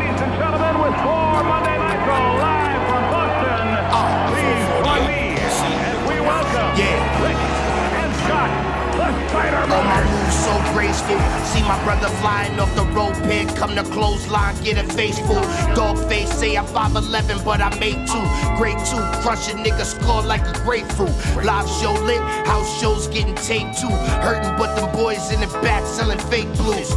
the Spider All my moves so graceful. See my brother flying off the rope pick. Come to clothesline, get a face full. Dog face say I'm 5'11, but I make two. Great two, crush a nigga score like a grapefruit. Live show lit, house shows getting taped too. Hurting, but them boys in the back selling fake blues.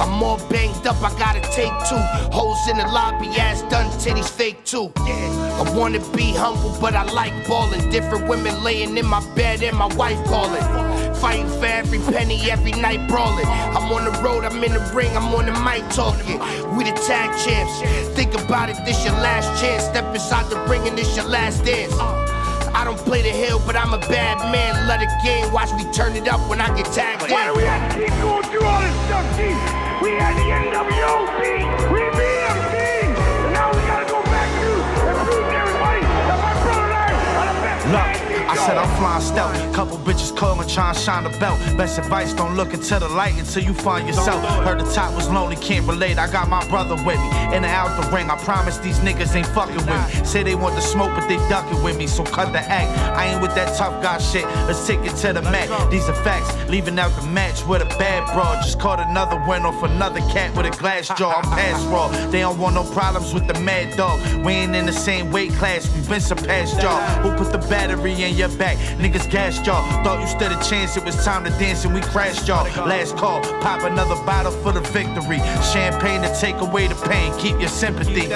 I'm all banged up, I gotta take two. Hoes in the lobby, ass done, titties fake too. I wanna be humble, but I like ballin'. Different women laying in my bed and my wife calling. Fighting for every penny, every night brawling. I'm on the road, I'm in the ring, I'm on the mic talking. We the tag champs. Think about it, this your last chance. Step inside the ring and this your last dance. I don't play the hill, but I'm a bad man. Let the game watch me turn it up when I get tagged. Why do we have to keep going through all this stuff, G? We had the NWO, We said I'm flying stealth. Couple bitches calling, trying to shine the belt. Best advice, don't look into the light until you find yourself. Heard the top was lonely, can't relate. I got my brother with me. In and out the ring, I promise these niggas ain't fucking with me. Say they want the smoke, but they ducking with me, so cut the act. I ain't with that tough guy shit. Let's take it to the mat. These are facts. Leaving out the match with a bad broad. Just caught another win off another cat with a glass jaw. I'm past raw. They don't want no problems with the mad dog. We ain't in the same weight class. We been surpassed y'all. Who put the battery in your back? Niggas gassed y'all. Thought you stood a chance. It was time to dance and we crashed y'all. Last call. Pop another bottle for the victory. Champagne to take away the pain. Keep your sympathy.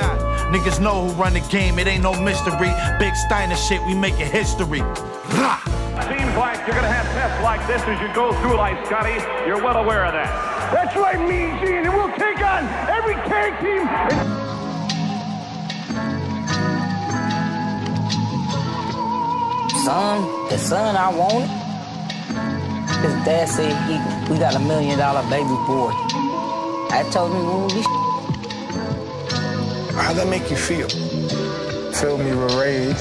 Niggas know who run the game. It ain't no mystery. Big Steiner shit. We making history. Rah! Seems like you're gonna have tests like this as you go through life, Scotty. You're well aware of that. That's right, Mean Gene, and we'll take on every tag team. Son, the son I wanted. His dad said he, we got a million dollar baby boy. I told him we would be How'd that make you feel? Filled me with rage.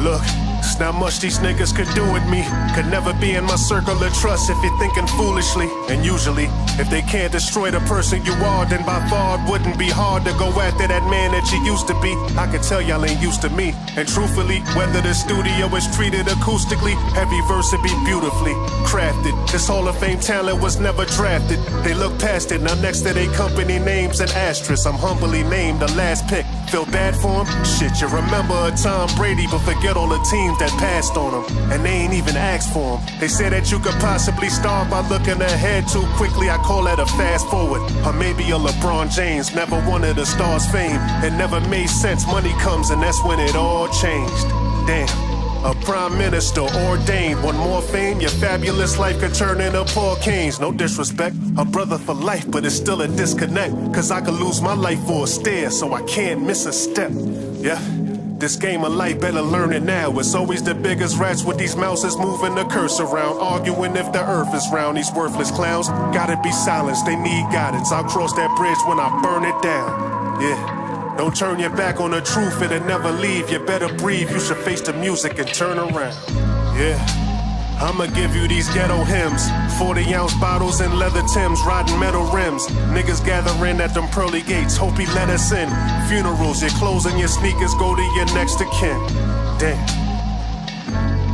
Look, it's not much these niggas could do with me. Could never be in my circle of trust if you're thinking foolishly. And usually, if they can't destroy the person you are, then by far it wouldn't be hard to go after that man that you used to be. I can tell y'all ain't used to me. And truthfully, whether the studio is treated acoustically, every verse would be beautifully crafted. This Hall of Fame talent was never drafted. They look past it, now next to their company names and asterisks. I'm humbly named the last pick. Feel bad for him? Shit, you remember a Tom Brady, but forget all the teams that passed on him. and they ain't even asked for them. They say that you could possibly starve by looking ahead too quickly. I call that a fast forward. Or maybe a LeBron James never wanted a star's fame. It never made sense. Money comes, and that's when it all changed. Damn. A prime minister ordained. One more fame, your fabulous life could turn into Paul Keynes. No disrespect, a brother for life, but it's still a disconnect. Cause I could lose my life for a stare, so I can't miss a step. Yeah. This game of life, better learn it now. It's always the biggest rats with these mouses moving the curse around, arguing if the earth is round. These worthless clowns gotta be silenced, they need guidance. I'll cross that bridge when I burn it down. Yeah. Don't turn your back on the truth, it'll never leave. You better breathe, you should face the music and turn around. Yeah. I'ma give you these ghetto hymns. 40 ounce bottles and leather Tims, riding metal rims. Niggas gathering at them pearly gates, hope he let us in. Funerals, your clothes and your sneakers go to your next of kin. Damn.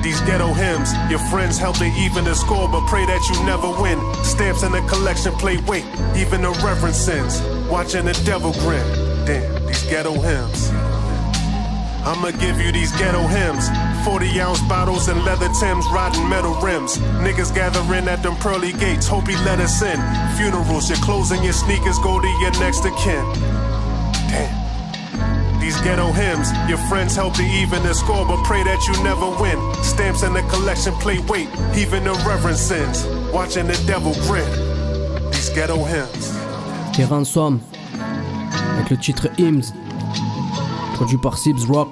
These ghetto hymns, your friends help to even the score, but pray that you never win. Stamps in the collection plate, wait, even the reverend sins. Watching the devil grin. Damn these ghetto hymns. I'ma give you these ghetto hymns. 40 ounce bottles and leather Tims riding metal rims. Niggas gathering at them pearly gates, hope he let us in. Funerals, your clothes and your sneakers go to your next of kin. Damn. These ghetto hymns, your friends help to even the score, but pray that you never win. Stamps in the collection play weight, even the reverend sins. Watching the devil grin. These ghetto hymns. Avec le titre Hymns, produit par Sibs Rock.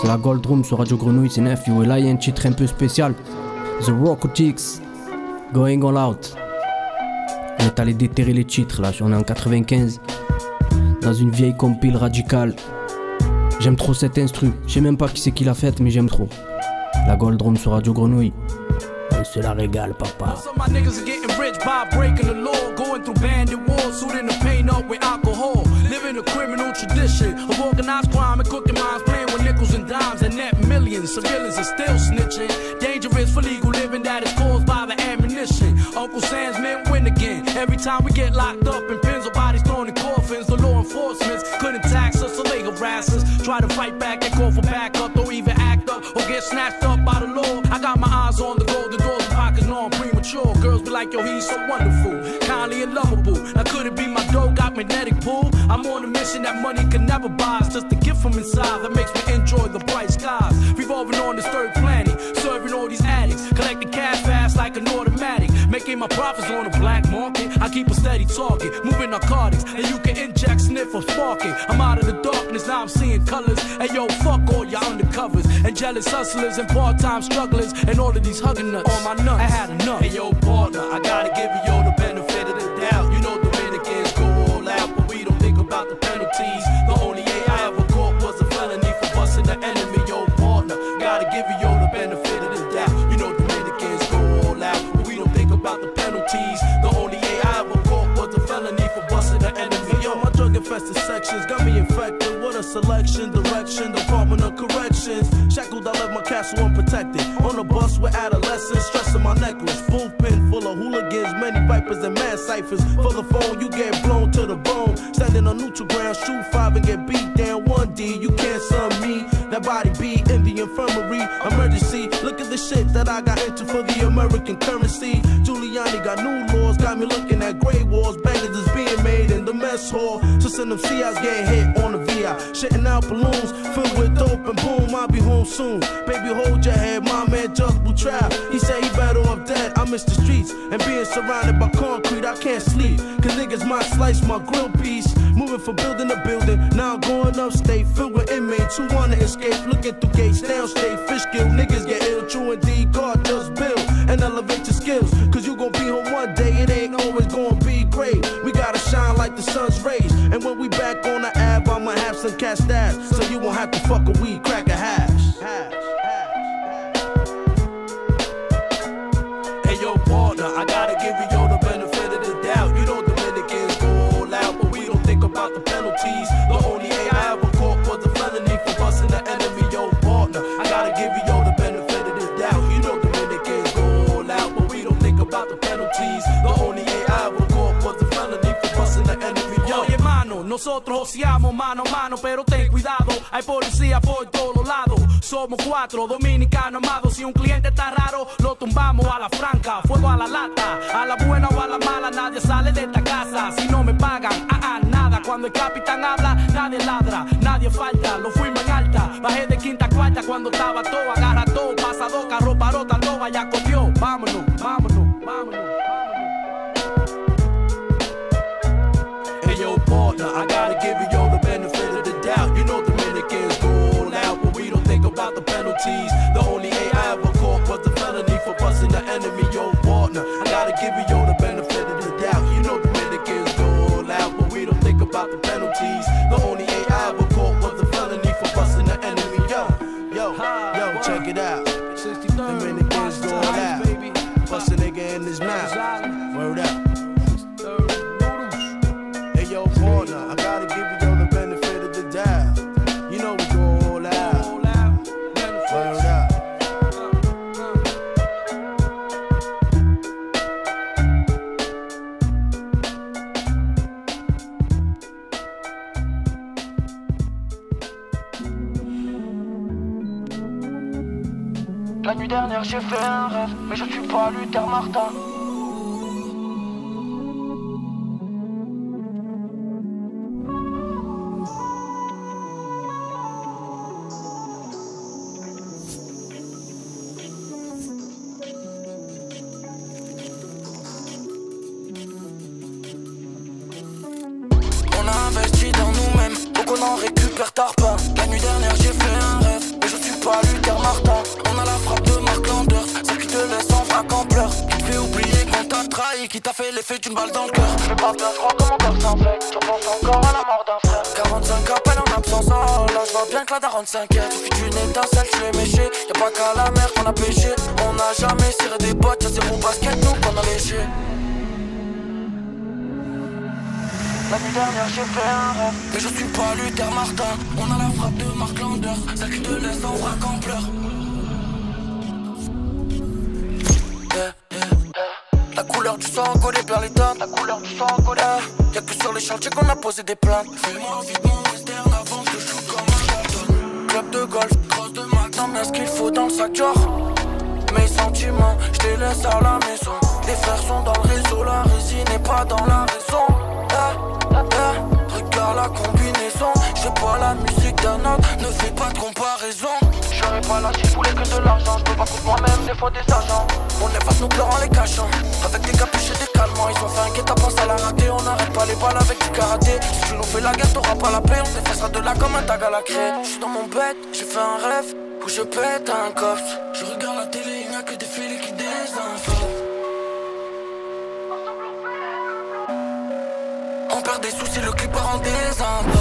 C'est la Gold Room sur Radio Grenouille, c'est Nephew. Et là, il y a un titre un peu spécial The Rockotics, Going All Out. On est allé déterrer les titres là, on est en 95, dans une vieille compile radicale. J'aime trop cet instru, je sais même pas qui c'est qui l'a faite, mais j'aime trop. La Gold Room sur Radio Grenouille. La régale, papa. My niggas are getting rich by breaking the law, going through bandit wars, suiting the pain up with alcohol. Living a criminal tradition of organized crime and cooking minds, playing with nickels and dimes and net millions. Civilians are still snitching. Dangerous for legal living that is caused by the ammunition. Uncle Sam's men win again. Every time we get locked up in pins or bodies thrown in coffins, the law enforcement couldn't tax us, so they harass us. Try to fight back and call for backup, don't even act up or get snatched up by the law. Magnetic pull? I'm on a mission that money can never buy. It's just a gift from inside that makes me enjoy the bright skies. Revolving on this third planet, serving all these addicts, collecting cash fast like an automatic. Making my profits on the black market. I keep a steady target, moving narcotics, and you can inject, sniff, or spark it. I'm out of the darkness, now I'm seeing colors. Hey yo, fuck all y'all undercovers and jealous hustlers and part-time strugglers and all of these hugging nuts. On my nuts, I had enough. Hey yo, partner, I gotta give you yo the benefit about the penalties. The only A I ever caught was a felony for busting the enemy. Yo, partner, gotta give you yo the benefit of the doubt. You know Dominicans go all out, but we don't think about the penalties. The only A I ever caught was a felony for busting the enemy. Yo, my drug infested sections got me infected. What a selection, direction, Department of Corrections. Shackled, I left my castle unprotected. On a bus with adolescents, stressing my necklace. Many vipers and mad ciphers. For the phone, you get blown to the bone. Standing on neutral ground, shoot five and get beat down. One D, you can't sum me. That body be in the infirmary. Emergency, look at the shit that I got into for the American currency. Giuliani got new laws, got me looking at gray walls. Mess hall. So send them CIs getting hit on the VI. Shitting out balloons filled with dope and boom, I'll be home soon. Baby, hold your head, my man just will trap. He said he better off dead. I miss the streets and being surrounded by concrete. I can't sleep, cause niggas might slice my grill piece. Moving from building to building, now I'm going upstate, filled with inmates who wanna escape. Looking through gates, downstate, Fishkill. Niggas get ill, true indeed. God does build and elevate your skills. Cause you gon' be Cash stash. So you won't have to fuck a weed, crack nosotros joseamos mano a mano, pero ten cuidado. Hay policía por todos lados. Somos cuatro dominicanos amados. Si un cliente está raro, lo tumbamos a la franca. Fuego a la lata, a la buena o a la mala, nadie sale de esta casa. Si no me pagan, ah, ah, nada. Cuando el capitán habla, nadie ladra, nadie falta. Lo fuimos en alta, bajé de quinta a cuarta cuando estaba todo. Agarra todo, pasa dos, carro parota, todo, vaya copió. Vámonos, I gotta Mes sentiments, je les laisse à la maison. Les frères sont dans le réseau La résine n'est pas dans la raison. Eh, eh, Regarde la combinaison. Je pas la musique d'un autre Ne fais pas de comparaison. J'aurais pas lâché, je voulais que de l'argent. Je peux pas contre moi-même, des fois des agents. On efface nos pleurs en les cachant Avec des capuches et des calmants Ils ont fait un guet-apens à la rater On n'arrête pas les balles avec du karaté. Si tu nous fais la guerre, t'auras pas la paix. On t'effacera de là comme un tag à la craie Je suis dans mon bête, j'ai fait un rêve Je pète un coffre. Je regarde la télé, il n'y a que des filets qui désinfectent On perd des soucis, le clip part en désinbox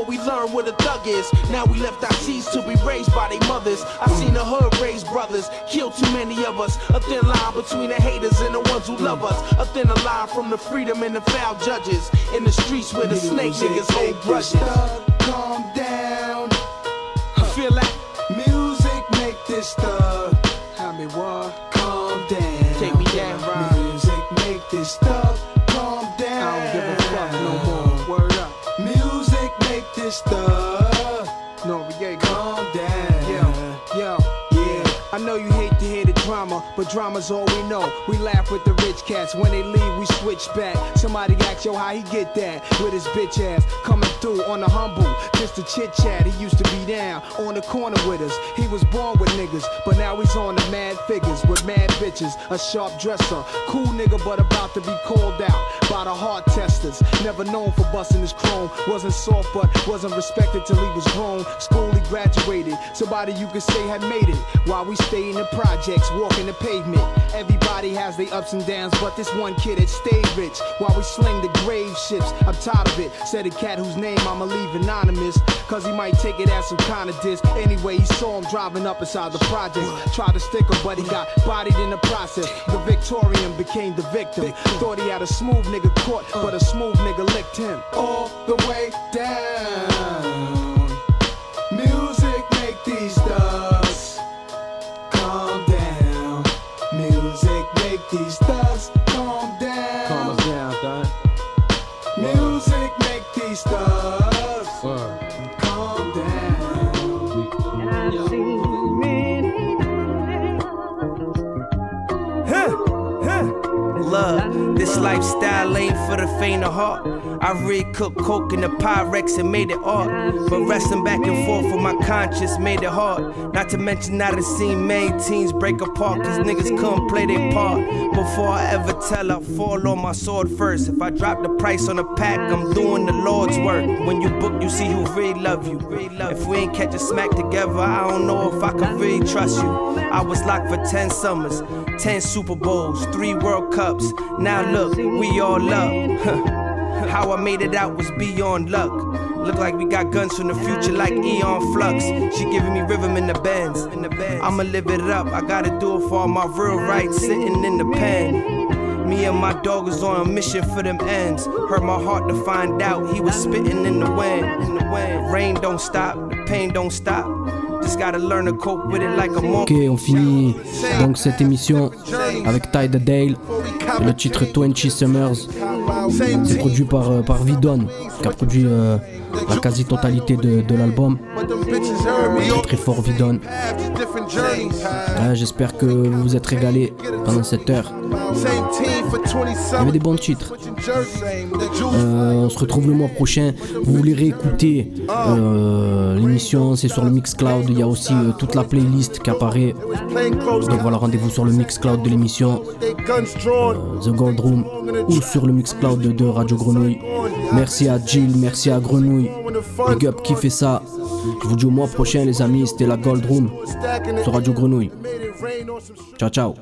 before we learned what a thug is. Now we left our seeds to be raised by their mothers. I seen the hood raise brothers, kill too many of us. A thin line between the haters and the ones who love us. A thinner line from the freedom and the foul judges. In the streets where the snake niggas hold grudges. Calm down. You feel that? Music make this thug. How me what? Calm down. Take me down, Ryan. Music make this thug. Make but drama's all we know. We laugh with the rich cats. When they leave, we switch back. Somebody ask yo how he get that with his bitch ass coming through on the humble, just a chit chat. He used to be down on the corner with us. He was born with niggas, but now he's on the mad figures with mad bitches. A sharp dresser, cool nigga, but about to be called out by the hard testers. Never known for busting his chrome. Wasn't soft, but wasn't respected till he was grown. School he graduated. Somebody you could say had made it. While we stay in the projects, walking the pavement. Everybody has their ups and downs, but this one kid had stayed rich. While we sling the grave ships, I'm tired of it. Said a cat whose name I'ma leave anonymous. Cause he might take it as some kind of diss. Anyway, he saw him driving up inside the project. Tried to stick him, but he got bodied in the process. The Victorian became the victim. Thought he had a smooth nigga caught, but a smooth nigga licked him. All the way down. These thugs calm down. Calm us down, dog. Music make these thugs calm down. Love, this lifestyle ain't for the faint of heart. I really cooked coke in the Pyrex and made it art. But wrestling back and forth with my conscience made it hard. Not to mention, I done seen many teams break apart cause niggas couldn't play their part. Before I ever tell, I fall on my sword first. If I drop the price on a pack, I'm doing the Lord's work. When you book, you see who really love you. If we ain't catch a smack together, I don't know if I can really trust you. I was locked for 10 summers, 10 Super Bowls, 3 World Cups. Now look, we all up. How I made it out was beyond luck. Look like we got guns from the future like Aeon Flux. She giving me rhythm in the bands. I'ma live it up. I gotta do it for all my real rights sitting in the pen. Me and my dog was on a mission for them ends. Hurt my heart to find out he was spitting in the wind. Rain don't stop, pain don't stop. Ok, on finit donc cette émission avec Ty the Dale le titre 20 Summers. C'est produit par, euh, par Vidon, qui a produit euh, la quasi-totalité de l'album. Très très fort Vidon. J'espère que vous vous êtes régalés pendant cette heure. Il y avait des bons titres. Euh, on se retrouve le mois prochain. Vous voulez réécouter euh, l'émission, c'est sur le Mixcloud. Il y a aussi euh, toute la playlist qui apparaît. Donc voilà, rendez-vous sur le Mixcloud de l'émission, The Gold Room, ou sur le Mixcloud de Radio Grenouille. Merci à Jill, merci à Grenouille. Big up qui fait ça. Je vous dis au mois prochain, les amis. C'était la Gold Room sur Radio Grenouille. Ciao, ciao.